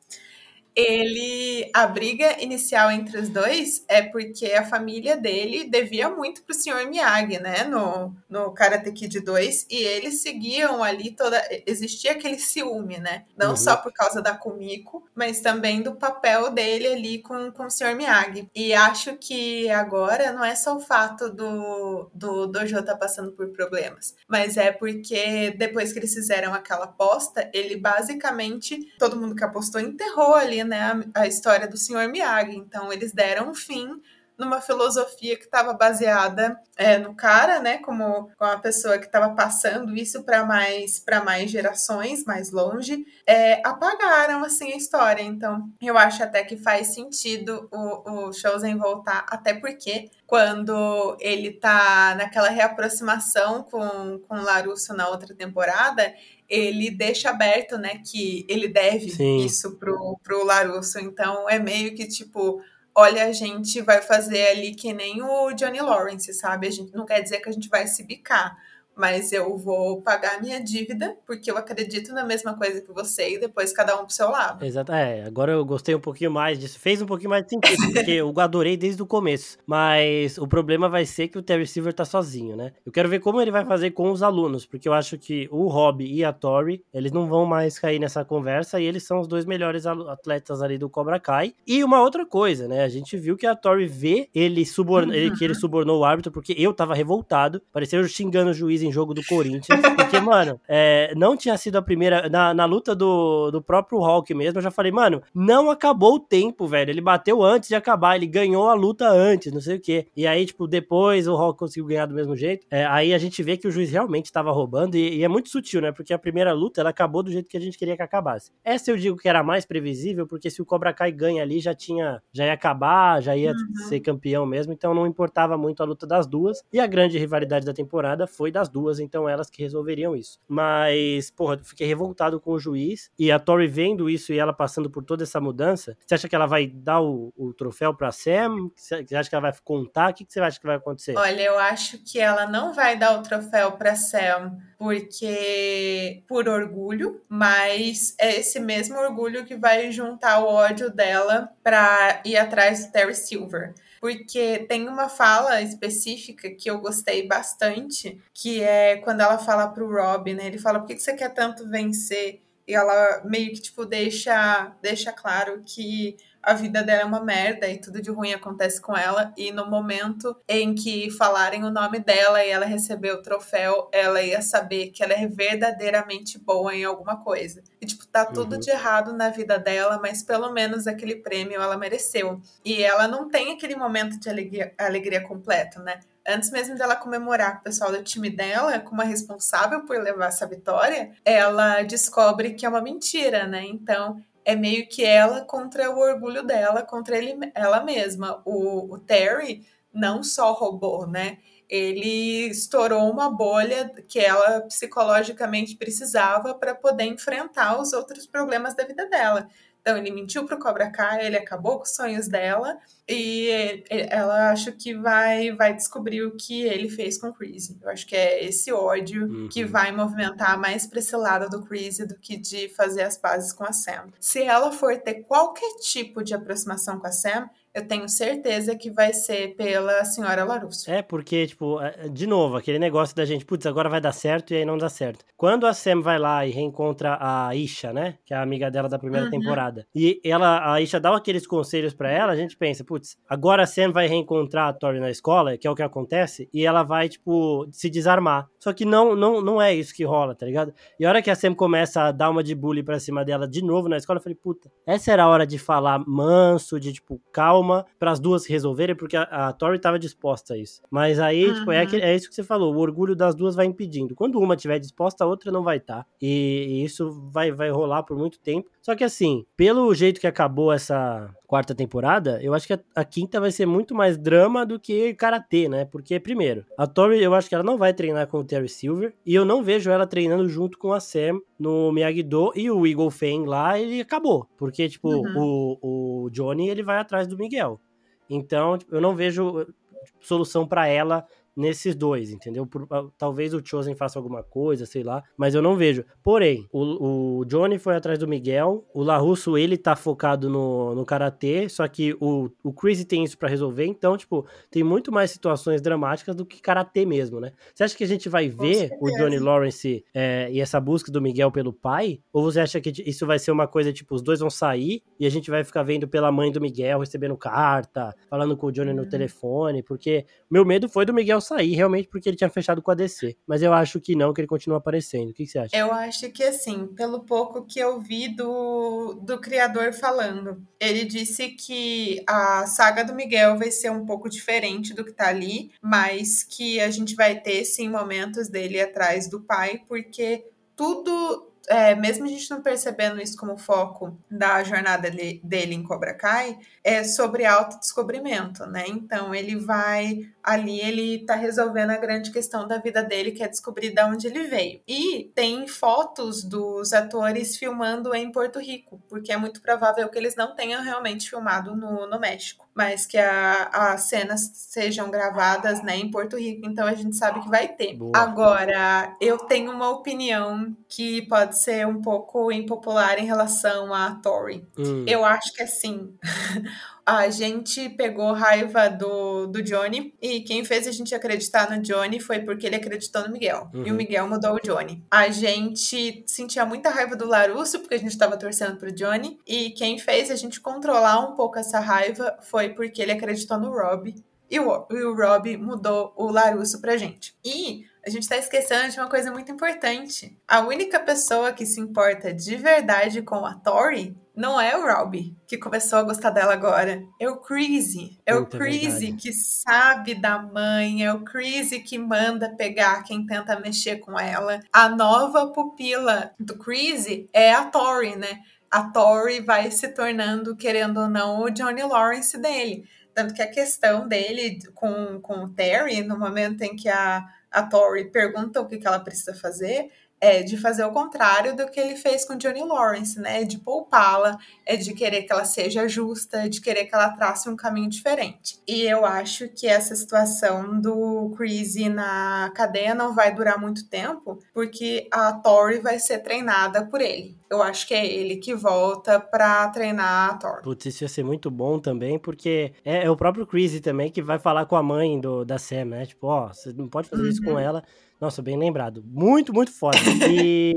ele a briga inicial entre os dois é porque a família dele devia muito pro senhor Miyagi, né, no, no Karate Kid 2, e eles seguiam ali toda existia aquele ciúme, né? Não uhum. só por causa da Kumiko, mas também do papel dele ali com, com o senhor Miyagi. E acho que agora não é só o fato do do Dojo tá passando por problemas, mas é porque depois que eles fizeram aquela aposta, ele basicamente todo mundo que apostou enterrou ali né, a, a história do Sr. Miyagi. Então, eles deram fim numa filosofia que estava baseada é, no cara, né, como, como a pessoa que estava passando isso para mais para mais gerações, mais longe, é, apagaram assim a história. Então, eu acho até que faz sentido o, o Chosen voltar, até porque quando ele tá naquela reaproximação com com Larusso na outra temporada, ele deixa aberto, né, que ele deve Sim. isso pro, pro Larusso. Então é meio que tipo, olha, a gente vai fazer ali que nem o Johnny Lawrence, sabe? A gente não quer dizer que a gente vai se bicar, mas eu vou pagar minha dívida, porque eu acredito na mesma coisa que você, e depois cada um pro seu lado. Exato, é, agora eu gostei um pouquinho mais disso, fez um pouquinho mais de sentido, porque eu [laughs] adorei desde o começo, mas o problema vai ser que o Terry Silver tá sozinho, né? Eu quero ver como ele vai fazer com os alunos, porque eu acho que o Rob e a Tori, eles não vão mais cair nessa conversa, e eles são os dois melhores atletas ali do Cobra Kai. E uma outra coisa, né, a gente viu que a Tori vê ele, suborn... ele que ele subornou o árbitro, porque eu tava revoltado, parecia eu xingando o juiz em jogo do Corinthians. Porque, mano, é, não tinha sido a primeira. Na, na luta do, do próprio Hulk mesmo, eu já falei, mano, não acabou o tempo, velho. Ele bateu antes de acabar, ele ganhou a luta antes, não sei o quê. E aí, tipo, depois o Hulk conseguiu ganhar do mesmo jeito. É, aí a gente vê que o juiz realmente estava roubando. E, e, é muito sutil, né? Porque a primeira luta ela acabou do jeito que a gente queria que acabasse. Essa eu digo que era mais previsível, porque se o Cobra Kai ganha ali, já tinha. Já ia acabar, já ia uhum. ser campeão mesmo. Então não importava muito a luta das duas. E a grande rivalidade da temporada foi das duas. Então elas que resolveriam isso. Mas, porra, eu fiquei revoltado com o juiz e a Tori vendo isso e ela passando por toda essa mudança. Você acha que ela vai dar o, o troféu pra Sam? Você acha que ela vai contar? O que você acha que vai acontecer? Olha, eu acho que ela não vai dar o troféu pra Sam porque por orgulho, mas é esse mesmo orgulho que vai juntar o ódio dela para ir atrás do Terry Silver porque tem uma fala específica que eu gostei bastante, que é quando ela fala pro Rob, né? Ele fala: "Por que você quer tanto vencer?" E ela meio que tipo deixa deixa claro que a vida dela é uma merda e tudo de ruim acontece com ela. E no momento em que falarem o nome dela e ela receber o troféu, ela ia saber que ela é verdadeiramente boa em alguma coisa. E, tipo, tá tudo uhum. de errado na vida dela, mas pelo menos aquele prêmio ela mereceu. E ela não tem aquele momento de alegria, alegria completa, né? antes mesmo dela comemorar com o pessoal do time dela, como a responsável por levar essa vitória, ela descobre que é uma mentira, né? Então é meio que ela contra o orgulho dela, contra ele, ela mesma. O, o Terry não só roubou, né? Ele estourou uma bolha que ela psicologicamente precisava para poder enfrentar os outros problemas da vida dela. Então, ele mentiu pro Cobra Kai, ele acabou com os sonhos dela e ela acho que vai vai descobrir o que ele fez com o Chris. Eu acho que é esse ódio uhum. que vai movimentar mais para esse lado do Chris do que de fazer as pazes com a Sam. Se ela for ter qualquer tipo de aproximação com a Sam, eu tenho certeza que vai ser pela senhora Larusso. É, porque, tipo, é, de novo, aquele negócio da gente, putz, agora vai dar certo e aí não dá certo. Quando a Sam vai lá e reencontra a Isha, né? Que é a amiga dela da primeira uhum. temporada. E ela, a Isha dá aqueles conselhos para ela, a gente pensa, putz, agora a Sam vai reencontrar a Tori na escola, que é o que acontece, e ela vai, tipo, se desarmar. Só que não, não, não é isso que rola, tá ligado? E a hora que a Sam começa a dar uma de bully pra cima dela de novo na escola, eu falei, puta, essa era a hora de falar manso, de, tipo, calma, para as duas resolverem, porque a, a Tori tava disposta a isso. Mas aí, uhum. tipo, é, é isso que você falou, o orgulho das duas vai impedindo. Quando uma tiver disposta, a outra não vai estar. Tá. E, e isso vai, vai rolar por muito tempo. Só que assim, pelo jeito que acabou essa quarta temporada, eu acho que a, a, quinta vai ser muito mais drama do que karatê, né? Porque, primeiro, a Tori, eu acho que ela não vai treinar com o Terry Silver, e eu não vejo ela treinando junto com a Sam no Miyagi-Do, e o Eagle Fang lá, ele acabou. Porque, tipo, uhum. o, o Johnny, ele vai atrás do Miguel. Então, tipo, eu não vejo tipo, solução para ela nesses dois, entendeu? Por, ah, talvez o Chosen faça alguma coisa, sei lá, mas eu não vejo. Porém, o, o Johnny foi atrás do Miguel, o LaRusso, ele tá focado no, no Karatê, só que o, o Crazy tem isso para resolver, então, tipo, tem muito mais situações dramáticas do que Karatê mesmo, né? Você acha que a gente vai ver o Johnny Lawrence é, e essa busca do Miguel pelo pai? Ou você acha que isso vai ser uma coisa, tipo, os dois vão sair e a gente vai ficar vendo pela mãe do Miguel, recebendo carta, falando com o Johnny no uhum. telefone? Porque meu medo foi do Miguel sair realmente porque ele tinha fechado com a DC. Mas eu acho que não, que ele continua aparecendo. O que, que você acha? Eu acho que assim, pelo pouco que eu vi do, do criador falando, ele disse que a saga do Miguel vai ser um pouco diferente do que tá ali, mas que a gente vai ter sim momentos dele atrás do pai, porque tudo é, mesmo a gente não percebendo isso como foco da jornada dele em Cobra Kai, é sobre autodescobrimento, né? Então ele vai ali, ele tá resolvendo a grande questão da vida dele, que é descobrir de onde ele veio. E tem fotos dos atores filmando em Porto Rico, porque é muito provável que eles não tenham realmente filmado no, no México, mas que as cenas sejam gravadas né, em Porto Rico, então a gente sabe que vai ter. Boa. Agora, eu tenho uma opinião que pode ser um pouco impopular em relação a Tori. Hum. Eu acho que assim. [laughs] a gente pegou raiva do, do Johnny e quem fez a gente acreditar no Johnny foi porque ele acreditou no Miguel. Uhum. E o uhum. Miguel mudou o Johnny. A gente sentia muita raiva do Larusso porque a gente estava torcendo pro Johnny e quem fez a gente controlar um pouco essa raiva foi porque ele acreditou no Rob. E o, e o Rob mudou o Larusso pra gente. E a gente está esquecendo de uma coisa muito importante. A única pessoa que se importa de verdade com a Tori não é o Robbie que começou a gostar dela agora. É o Crazy. É o Crazy que sabe da mãe. É o Crazy que manda pegar quem tenta mexer com ela. A nova pupila do Crazy é a Tori, né? A Tori vai se tornando, querendo ou não, o Johnny Lawrence dele. Tanto que a questão dele com, com o Terry, no momento em que a, a Tori pergunta o que, que ela precisa fazer, é de fazer o contrário do que ele fez com Johnny Lawrence, né? De poupá-la, é de querer que ela seja justa, de querer que ela trace um caminho diferente. E eu acho que essa situação do Crazy na cadeia não vai durar muito tempo, porque a Tori vai ser treinada por ele. Eu acho que é ele que volta pra treinar a Tori. Putz, isso ia ser muito bom também, porque é, é o próprio Crazy também que vai falar com a mãe do, da Sam, né? Tipo, ó, oh, você não pode fazer uhum. isso com uhum. ela nossa, bem lembrado. Muito, muito foda. [laughs] E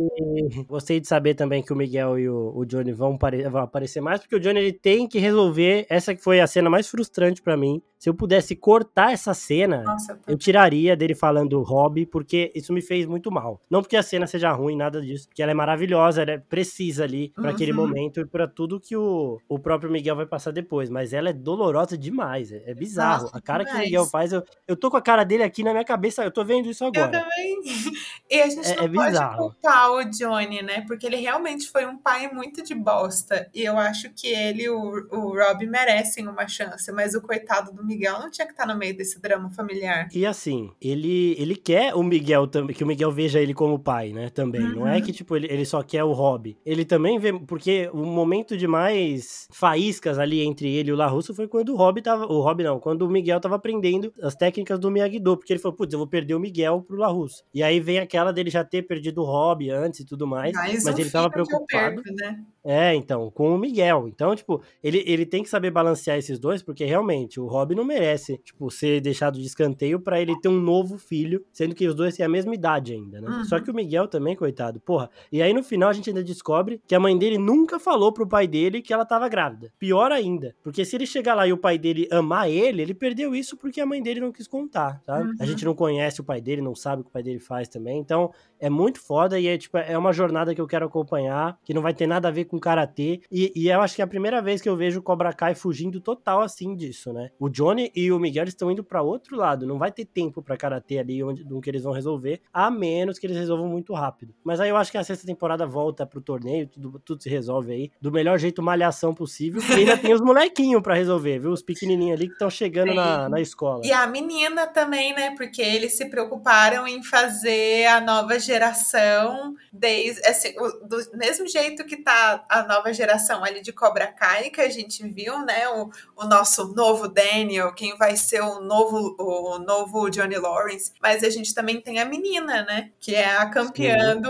gostei de saber também que o Miguel e o, o Johnny vão, vão, aparecer mais, porque o Johnny ele tem que resolver. Essa que foi a cena mais frustrante para mim. Se eu pudesse cortar essa cena, Nossa, eu tiraria dele falando hobby, porque isso me fez muito mal. Não porque a cena seja ruim, nada disso, porque ela é maravilhosa, ela é precisa ali para uhum. aquele momento e para tudo que o, o próprio Miguel vai passar depois. Mas ela é dolorosa demais, é, é bizarro. Nossa, a cara demais. que o Miguel faz, eu, eu tô com a cara dele aqui na minha cabeça, eu tô vendo isso agora. Eu também. [laughs] E a gente é, não é pode culpar o Johnny, né? Porque ele realmente foi um pai muito de bosta. E eu acho que ele e o, o Rob merecem uma chance. Mas o coitado do Miguel não tinha que estar no meio desse drama familiar. E assim, ele, ele quer o Miguel também, que o Miguel veja ele como pai, né? Também. Uhum. Não é uhum. que, tipo, ele, ele só quer o Rob. Ele também vê. Porque o momento de mais faíscas ali entre ele e o LaRusso foi quando o Rob tava. O Rob não, quando o Miguel tava aprendendo as técnicas do Miyagi-Do. Porque ele falou, putz, eu vou perder o Miguel pro LaRusso. E aí vem aquela dele já ter perdido o hobby antes e tudo mais, mas, mas ele tava preocupado. Perco, né? É, então, com o Miguel. Então, tipo, ele, ele tem que saber balancear esses dois, porque realmente o Rob não merece, tipo, ser deixado de escanteio para ele ter um novo filho, sendo que os dois têm a mesma idade ainda, né? Uhum. Só que o Miguel também, coitado, porra. E aí no final a gente ainda descobre que a mãe dele nunca falou pro pai dele que ela tava grávida. Pior ainda, porque se ele chegar lá e o pai dele amar ele, ele perdeu isso porque a mãe dele não quis contar, sabe? Uhum. A gente não conhece o pai dele, não sabe o que o pai dele faz também. Então, é muito foda e é tipo, é uma jornada que eu quero acompanhar, que não vai ter nada a ver com karatê. E, e eu acho que é a primeira vez que eu vejo o Cobra Kai fugindo total assim disso, né? O Johnny e o Miguel estão indo para outro lado, não vai ter tempo para karatê ali onde do que eles vão resolver, a menos que eles resolvam muito rápido. Mas aí eu acho que a sexta temporada volta pro torneio, tudo, tudo se resolve aí, do melhor jeito malhação possível. E ainda tem os molequinhos para resolver, viu? Os pequenininhos ali que estão chegando na, na escola. E a menina também, né? Porque eles se preocuparam em fazer a nova geração desde assim, do mesmo jeito que tá a nova geração ali de Cobra Kai que a gente viu, né? O, o nosso novo Daniel, quem vai ser o novo o novo Johnny Lawrence, mas a gente também tem a menina, né? Que é a campeã do,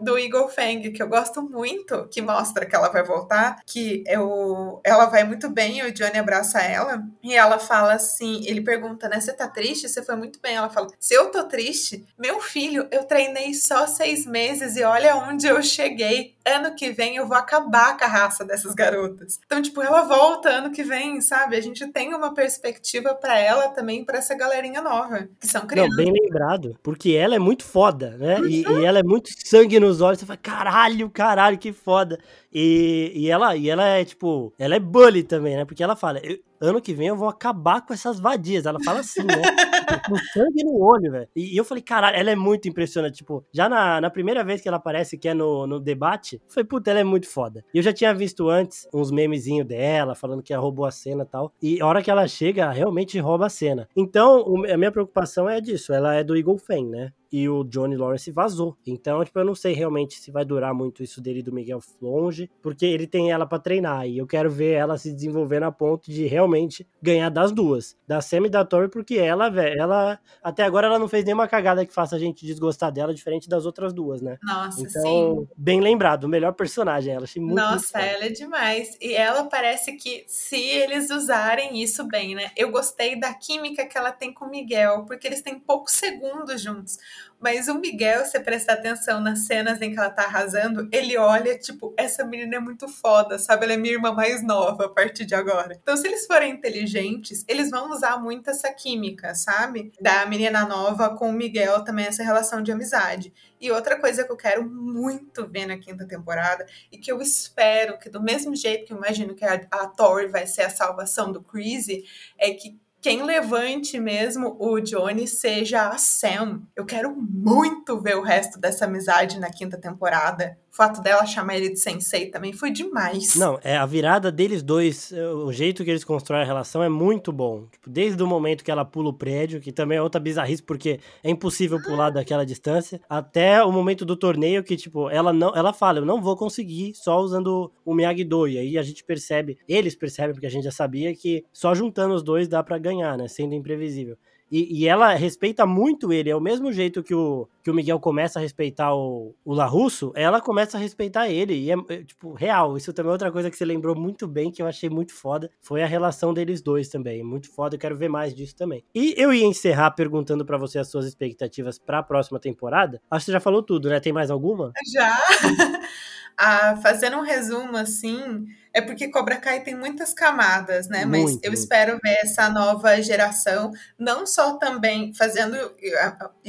do Eagle Fang, que eu gosto muito, que mostra que ela vai voltar, que eu, ela vai muito bem, o Johnny abraça ela e ela fala assim, ele pergunta, né? Você tá triste? Você foi muito bem. Ela fala, se eu tô triste, meu filho, eu treinei só seis meses e olha onde eu cheguei. Ano que vem eu vou acabar com a raça dessas garotas. Então, tipo, ela volta ano que vem, sabe? A gente tem uma perspectiva para ela também, para essa galerinha nova, que são crianças. Não, bem lembrado, porque ela é muito foda, né? Uhum. E, e, ela é muito sangue nos olhos. Você fala, caralho, caralho, que foda. E, e, ela, e ela é, tipo, ela é bully também, né? Porque ela fala, ano que vem eu vou acabar com essas vadias. Ela fala assim, né? com sangue no olho, velho. E, e, eu falei, caralho, ela é muito impressionante. Tipo, já na, na primeira vez que ela aparece, que é no, no debate, falei, puta, ela é muito foda. E eu já tinha visto antes uns memezinhos dela, falando que ela roubou a cena e tal. E a hora que ela chega, realmente rouba a cena. Então, a minha preocupação é disso. Ela é do Eagle Fan, né? e o Johnny Lawrence vazou. Então, tipo, eu não sei realmente se vai durar muito isso dele do Miguel longe, porque ele tem ela para treinar e eu quero ver ela se desenvolver a ponto de realmente ganhar das duas, da Sam e da Tori, porque ela, velho, ela até agora ela não fez nenhuma cagada que faça a gente desgostar dela, diferente das outras duas, né? Nossa, então, sim. bem lembrado, o melhor personagem, ela achei muito Nossa, muito ela é demais. E ela parece que se eles usarem isso bem, né? Eu gostei da química que ela tem com o Miguel, porque eles têm poucos segundos juntos. Mas o Miguel, se prestar atenção nas cenas em que ela tá arrasando, ele olha, tipo, essa menina é muito foda, sabe? Ela é minha irmã mais nova a partir de agora. Então, se eles forem inteligentes, eles vão usar muito essa química, sabe? Da menina nova com o Miguel também, essa relação de amizade. E outra coisa que eu quero muito ver na quinta temporada, e que eu espero que, do mesmo jeito que eu imagino que a, a Tori vai ser a salvação do Crazy, é que quem levante mesmo o Johnny seja a Sam. Eu quero muito ver o resto dessa amizade na quinta temporada. O fato dela chamar ele de sensei também foi demais. Não, é a virada deles dois, é, o jeito que eles constroem a relação é muito bom. Tipo, desde o momento que ela pula o prédio, que também é outra bizarrice, porque é impossível pular daquela distância, até o momento do torneio que, tipo, ela não, ela fala, eu não vou conseguir só usando o Miyagi-Do. E aí a gente percebe, eles percebem, porque a gente já sabia que só juntando os dois dá para ganhar, né? Sendo imprevisível. E, e, ela respeita muito ele, é o mesmo jeito que o, que o Miguel começa a respeitar o, o Larusso, ela começa a respeitar ele. E é, é, tipo, real. Isso também é outra coisa que você lembrou muito bem, que eu achei muito foda. Foi a relação deles dois também. Muito foda, eu quero ver mais disso também. E eu ia encerrar perguntando para você as suas expectativas para a próxima temporada. Acho que você já falou tudo, né? Tem mais alguma? Já! [laughs] ah, fazendo um resumo assim é porque Cobra Kai tem muitas camadas, né? Muito, Mas eu muito. espero ver essa nova geração, não só também fazendo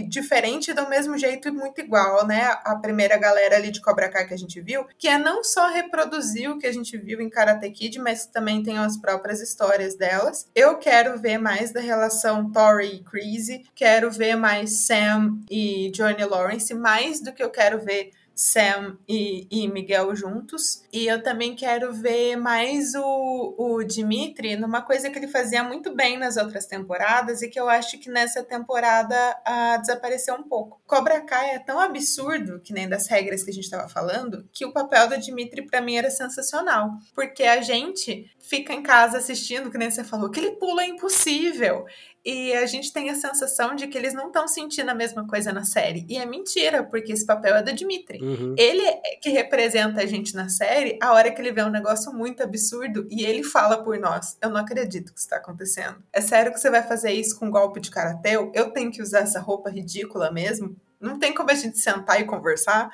diferente do mesmo jeito e muito igual, né? A primeira galera ali de Cobra Kai que a gente viu, que é não só reproduzir o que a gente viu em Karate Kid, mas também tem as próprias histórias delas. Eu quero ver mais da relação Tori e Crazy, quero ver mais Sam e Johnny Lawrence, mais do que eu quero ver Sam e, e, Miguel juntos. E eu também quero ver mais o, o Dimitri numa coisa que ele fazia muito bem nas outras temporadas e que eu acho que nessa temporada ah, desapareceu um pouco. Cobra Kai é tão absurdo, que nem das regras que a gente estava falando, que o papel do Dimitri para mim era sensacional. Porque a gente fica em casa assistindo, que nem você falou, que ele pula é impossível e a gente tem a sensação de que eles não estão sentindo a mesma coisa na série. E é mentira, porque esse papel é do Dimitri. Uhum. Ele é que representa a gente na série a hora que ele vê um negócio muito absurdo e ele fala por nós. Eu não acredito que isso está acontecendo. É sério que você vai fazer isso com um golpe de karatê? Eu tenho que usar essa roupa ridícula mesmo? Não tem como a gente sentar e conversar?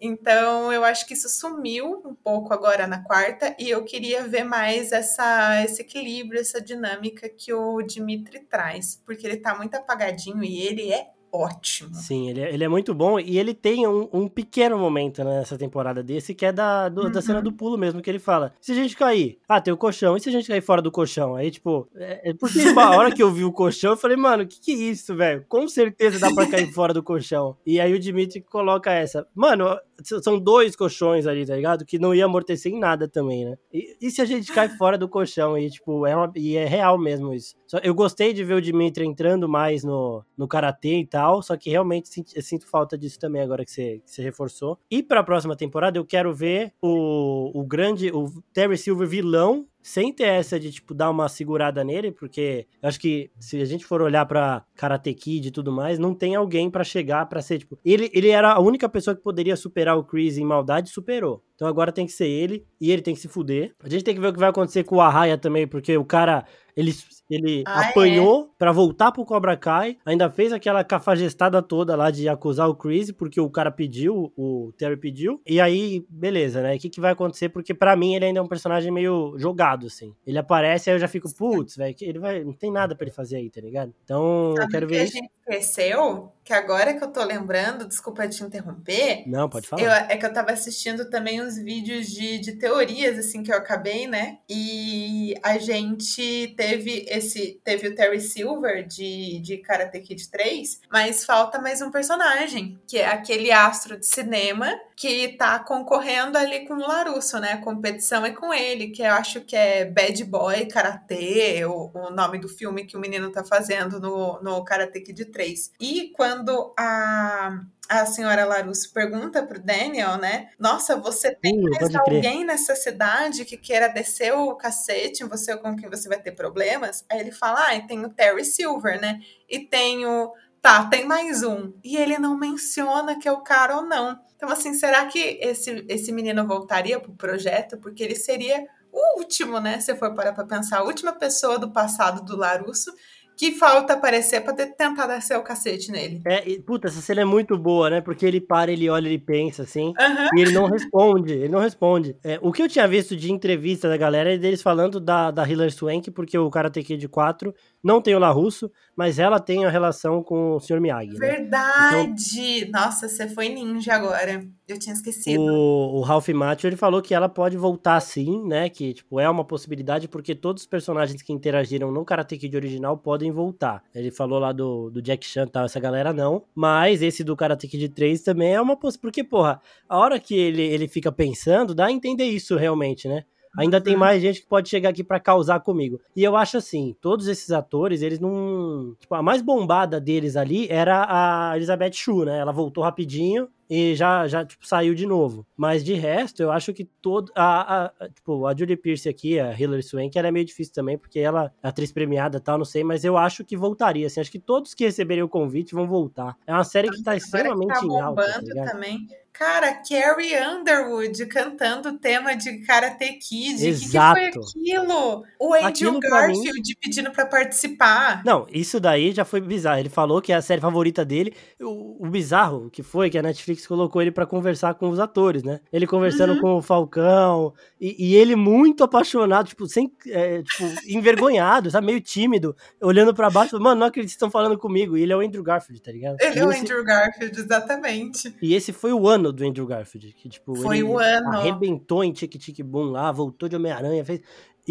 Então, eu acho que isso sumiu um pouco agora na quarta, e eu queria ver mais essa, esse equilíbrio, essa dinâmica que o Dimitri traz, porque ele tá muito apagadinho e ele é ótimo. Sim, ele é, ele é muito bom e ele tem um, um pequeno momento nessa temporada desse que é da, do, uhum. da cena do pulo mesmo, que ele fala: se a gente cair, ah, tem o colchão, e se a gente cair fora do colchão? Aí, tipo, é, é porque a hora que eu vi o colchão, eu falei, mano, o que, que é isso, velho? Com certeza dá pra cair fora do colchão. E aí o Dimitri coloca essa. Mano, são dois colchões ali, tá ligado? Que não ia amortecer em nada também, né? E, e se a gente cai fora do colchão? E, tipo, é, uma, e é real mesmo isso. Só, eu gostei de ver o Dimitri entrando mais no, no karatê e tal, só que realmente sinto, sinto falta disso também agora que você, que você reforçou. E pra próxima temporada eu quero ver o, o grande, o Terry Silver vilão sem ter essa de, tipo, dar uma segurada nele, porque eu acho que se a gente for olhar pra Karate Kid e tudo mais, não tem alguém para chegar para ser, tipo, ele, ele era a única pessoa que poderia superar o Chris em maldade, superou. Então agora tem que ser ele, e ele tem que se fuder. A gente tem que ver o que vai acontecer com o Arraia também, porque o cara, ele, ele ah, é? apanhou é? para voltar pro Cobra Kai, ainda fez aquela cafajestada toda lá de acusar o Chris, porque o cara pediu, o Terry pediu, e aí, beleza, né? O que, que vai acontecer? Porque para mim ele ainda é um personagem meio jogado, assim. Ele aparece, aí eu já fico, putz, velho, ele vai, não tem nada para ele fazer aí, tá ligado? Então, Sabe eu quero ver. A gente esqueceu que agora que eu tô lembrando, desculpa te interromper. Não, pode falar. Eu, é que eu tava assistindo também uns vídeos de, de teorias, assim, que eu acabei, né? E a gente teve esse. Teve o Terry Silver de, de Karate Kid 3, mas falta mais um personagem, que é aquele astro de cinema que tá concorrendo ali com o Larusso, né? A competição é com ele, que eu acho que é Bad Boy Karate, o, o nome do filme que o menino tá fazendo no, no Karate Kid 3. E quando a a senhora Larusso pergunta pro Daniel, né? Nossa, você tem Sim, mais alguém crer. nessa cidade que queira descer o cacete, você com quem você vai ter problemas? Aí ele fala, ah, tem o Terry Silver, né? E tem o tá, tem mais um. E ele não menciona que é o cara ou não. Então, assim, será que esse, esse menino voltaria pro projeto? Porque ele seria o último, né? Se for parar pra pensar, a última pessoa do passado do Larusso que falta aparecer pra tentar descer o cacete nele. É, e, puta, essa cena é muito boa, né? Porque ele para, ele olha, ele pensa assim, uhum. e ele não responde, ele não responde. É, o que eu tinha visto de entrevista da galera é deles falando da, da Hilary Swank, porque o Karate Kid 4 não tem o Larusso, mas ela tem a relação com o Sr. Miyagi. Né? Verdade! Então, Nossa, você foi ninja agora. Eu tinha esquecido. O, o Ralph Macchio, ele falou que ela pode voltar sim, né? Que, tipo, é uma possibilidade porque todos os personagens que interagiram no Karate Kid original podem voltar. Ele falou lá do, do Jack Chan e tal, essa galera não. Mas esse do Karate Kid 3 também é uma possibilidade. Porque, porra, a hora que ele, ele fica pensando, dá a entender isso realmente, né? Ainda tem uhum. mais gente que pode chegar aqui para causar comigo. E eu acho assim, todos esses atores, eles não. Tipo, a mais bombada deles ali era a Elizabeth Shue, né? Ela voltou rapidinho e já, já tipo, saiu de novo. Mas de resto, eu acho que todo. A, a, tipo, a Julie Pierce aqui, a Hilary Swank, ela é meio difícil também, porque ela é atriz premiada e tal, não sei, mas eu acho que voltaria. Assim, acho que todos que receberem o convite vão voltar. É uma série que tá extremamente que tá em alta. Tá também. Cara, Carrie Underwood cantando o tema de Karate Kid. Exato. O que, que, foi aquilo? O Andrew aquilo Garfield mim... pedindo para participar. Não, isso daí já foi bizarro. Ele falou que é a série favorita dele. O, o bizarro que foi que a Netflix colocou ele para conversar com os atores, né? Ele conversando uhum. com o Falcão e, e, ele muito apaixonado, tipo, sem, é, tipo, envergonhado, sabe? Meio tímido, olhando para baixo. Mano, não acredito que estão falando comigo. E ele é o Andrew Garfield, tá ligado? Ele e é o esse... Andrew Garfield, exatamente. E esse foi o ano do Andrew Garfield. Que, tipo, Foi o ano. Arrebentou em Tic Tic Boom lá, voltou de Homem-Aranha, fez.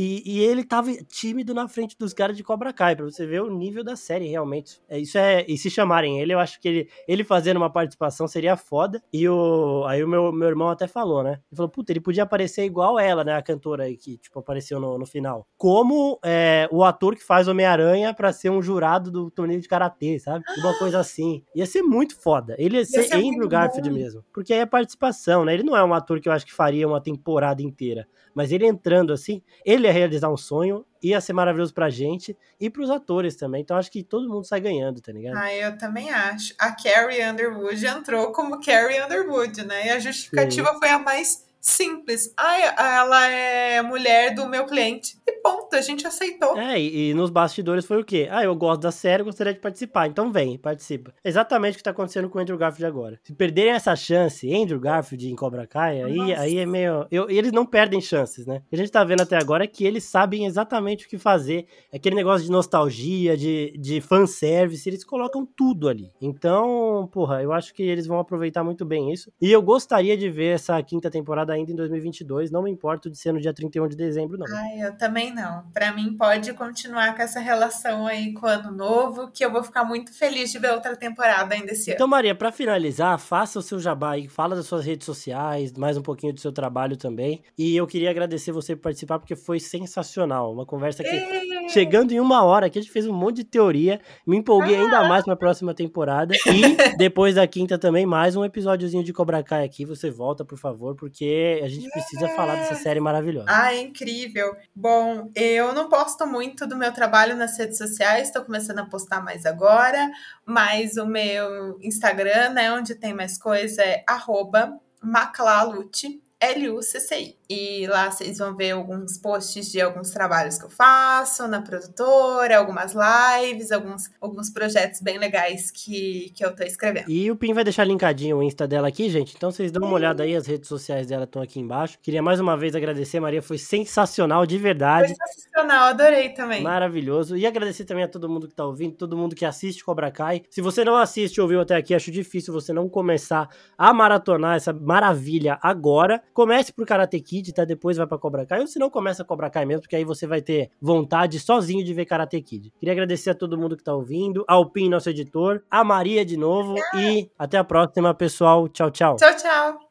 E, e, ele tava tímido na frente dos caras de Cobra Kai, pra você ver o nível da série, realmente. É, isso é. E se chamarem ele, eu acho que ele, ele fazendo uma participação seria foda. E o. Aí o meu, meu irmão até falou, né? Ele falou, puta, ele podia aparecer igual ela, né? A cantora aí que, tipo, apareceu no, no final. Como é, o ator que faz Homem-Aranha pra ser um jurado do torneio de karatê, sabe? [gasps] Uma coisa assim. Ia ser muito foda. Ele ia ser, ia ser Andrew Garfield bom. mesmo. Porque aí é participação, né? Ele não é um ator que eu acho que faria uma temporada inteira. Mas ele entrando assim, ele ia realizar um sonho, ia ser maravilhoso pra gente e pros atores também. Então acho que todo mundo sai ganhando, tá ligado? Ah, eu também acho. A Carrie Underwood entrou como Carrie Underwood, né? E a justificativa Sim. foi a mais simples. Ah, ela é mulher do meu cliente. E ponto, a gente aceitou. É, e, e, nos bastidores foi o quê? Ah, eu gosto da série, gostaria de participar. Então vem, participa. Exatamente o que tá acontecendo com o Andrew Garfield agora. Se perderem essa chance, Andrew Garfield em Cobra Kai, aí, aí é meio. Eu, eles não perdem chances, né? O que a gente tá vendo até agora é que eles sabem exatamente o que fazer. Aquele negócio de nostalgia, de, de fanservice, eles colocam tudo ali. Então, porra, eu acho que eles vão aproveitar muito bem isso. E eu gostaria de ver essa quinta temporada ainda em 2022. Não me importo de ser no dia 31 de dezembro, não. Ai, eu também não. Para mim, pode continuar com essa relação aí com o ano novo, que eu vou ficar muito feliz de ver outra temporada ainda esse ano. Então, Maria, para finalizar, faça o seu jabá aí, fala das suas redes sociais, mais um pouquinho do seu trabalho também. E eu queria agradecer você por participar, porque foi sensacional. Uma conversa que, e... chegando em uma hora, que a gente fez um monte de teoria, me empolguei ah. ainda mais para a próxima temporada. E depois da quinta também, mais um episódiozinho de Cobra Kai aqui. Você volta, por favor, porque a gente precisa falar dessa série maravilhosa. Ah, é incrível. Bom, eu não posto muito do meu trabalho nas redes sociais, estou começando a postar mais agora, mas o meu Instagram, né, onde tem mais coisa, é arroba maclalute, L-U-C-C-I. E lá vocês vão ver alguns posts de alguns trabalhos que eu faço na produtora, algumas lives, alguns, alguns projetos bem legais que, que eu tô escrevendo. E o Pim vai deixar linkadinho o Insta dela aqui, gente. Então vocês dão uma olhada aí, as redes sociais dela estão aqui embaixo. Queria mais uma vez agradecer, Maria, foi sensacional, de verdade. Foi sensacional, adorei também. Maravilhoso. E agradecer também a todo mundo que tá ouvindo, todo mundo que assiste Cobra Kai. Se você não assiste ou ouviu até aqui, acho difícil você não começar a maratonar essa maravilha agora. Comece por Karate Kid, tá? Depois vai pra Cobra Kai. Ou se não, começa a Cobra Kai mesmo, porque aí você vai ter vontade sozinho de ver Karate Kid. Queria agradecer a todo mundo que tá ouvindo, ao Pim, nosso editor, a Maria de novo. E até a próxima, pessoal. Tchau, tchau. Tchau, tchau.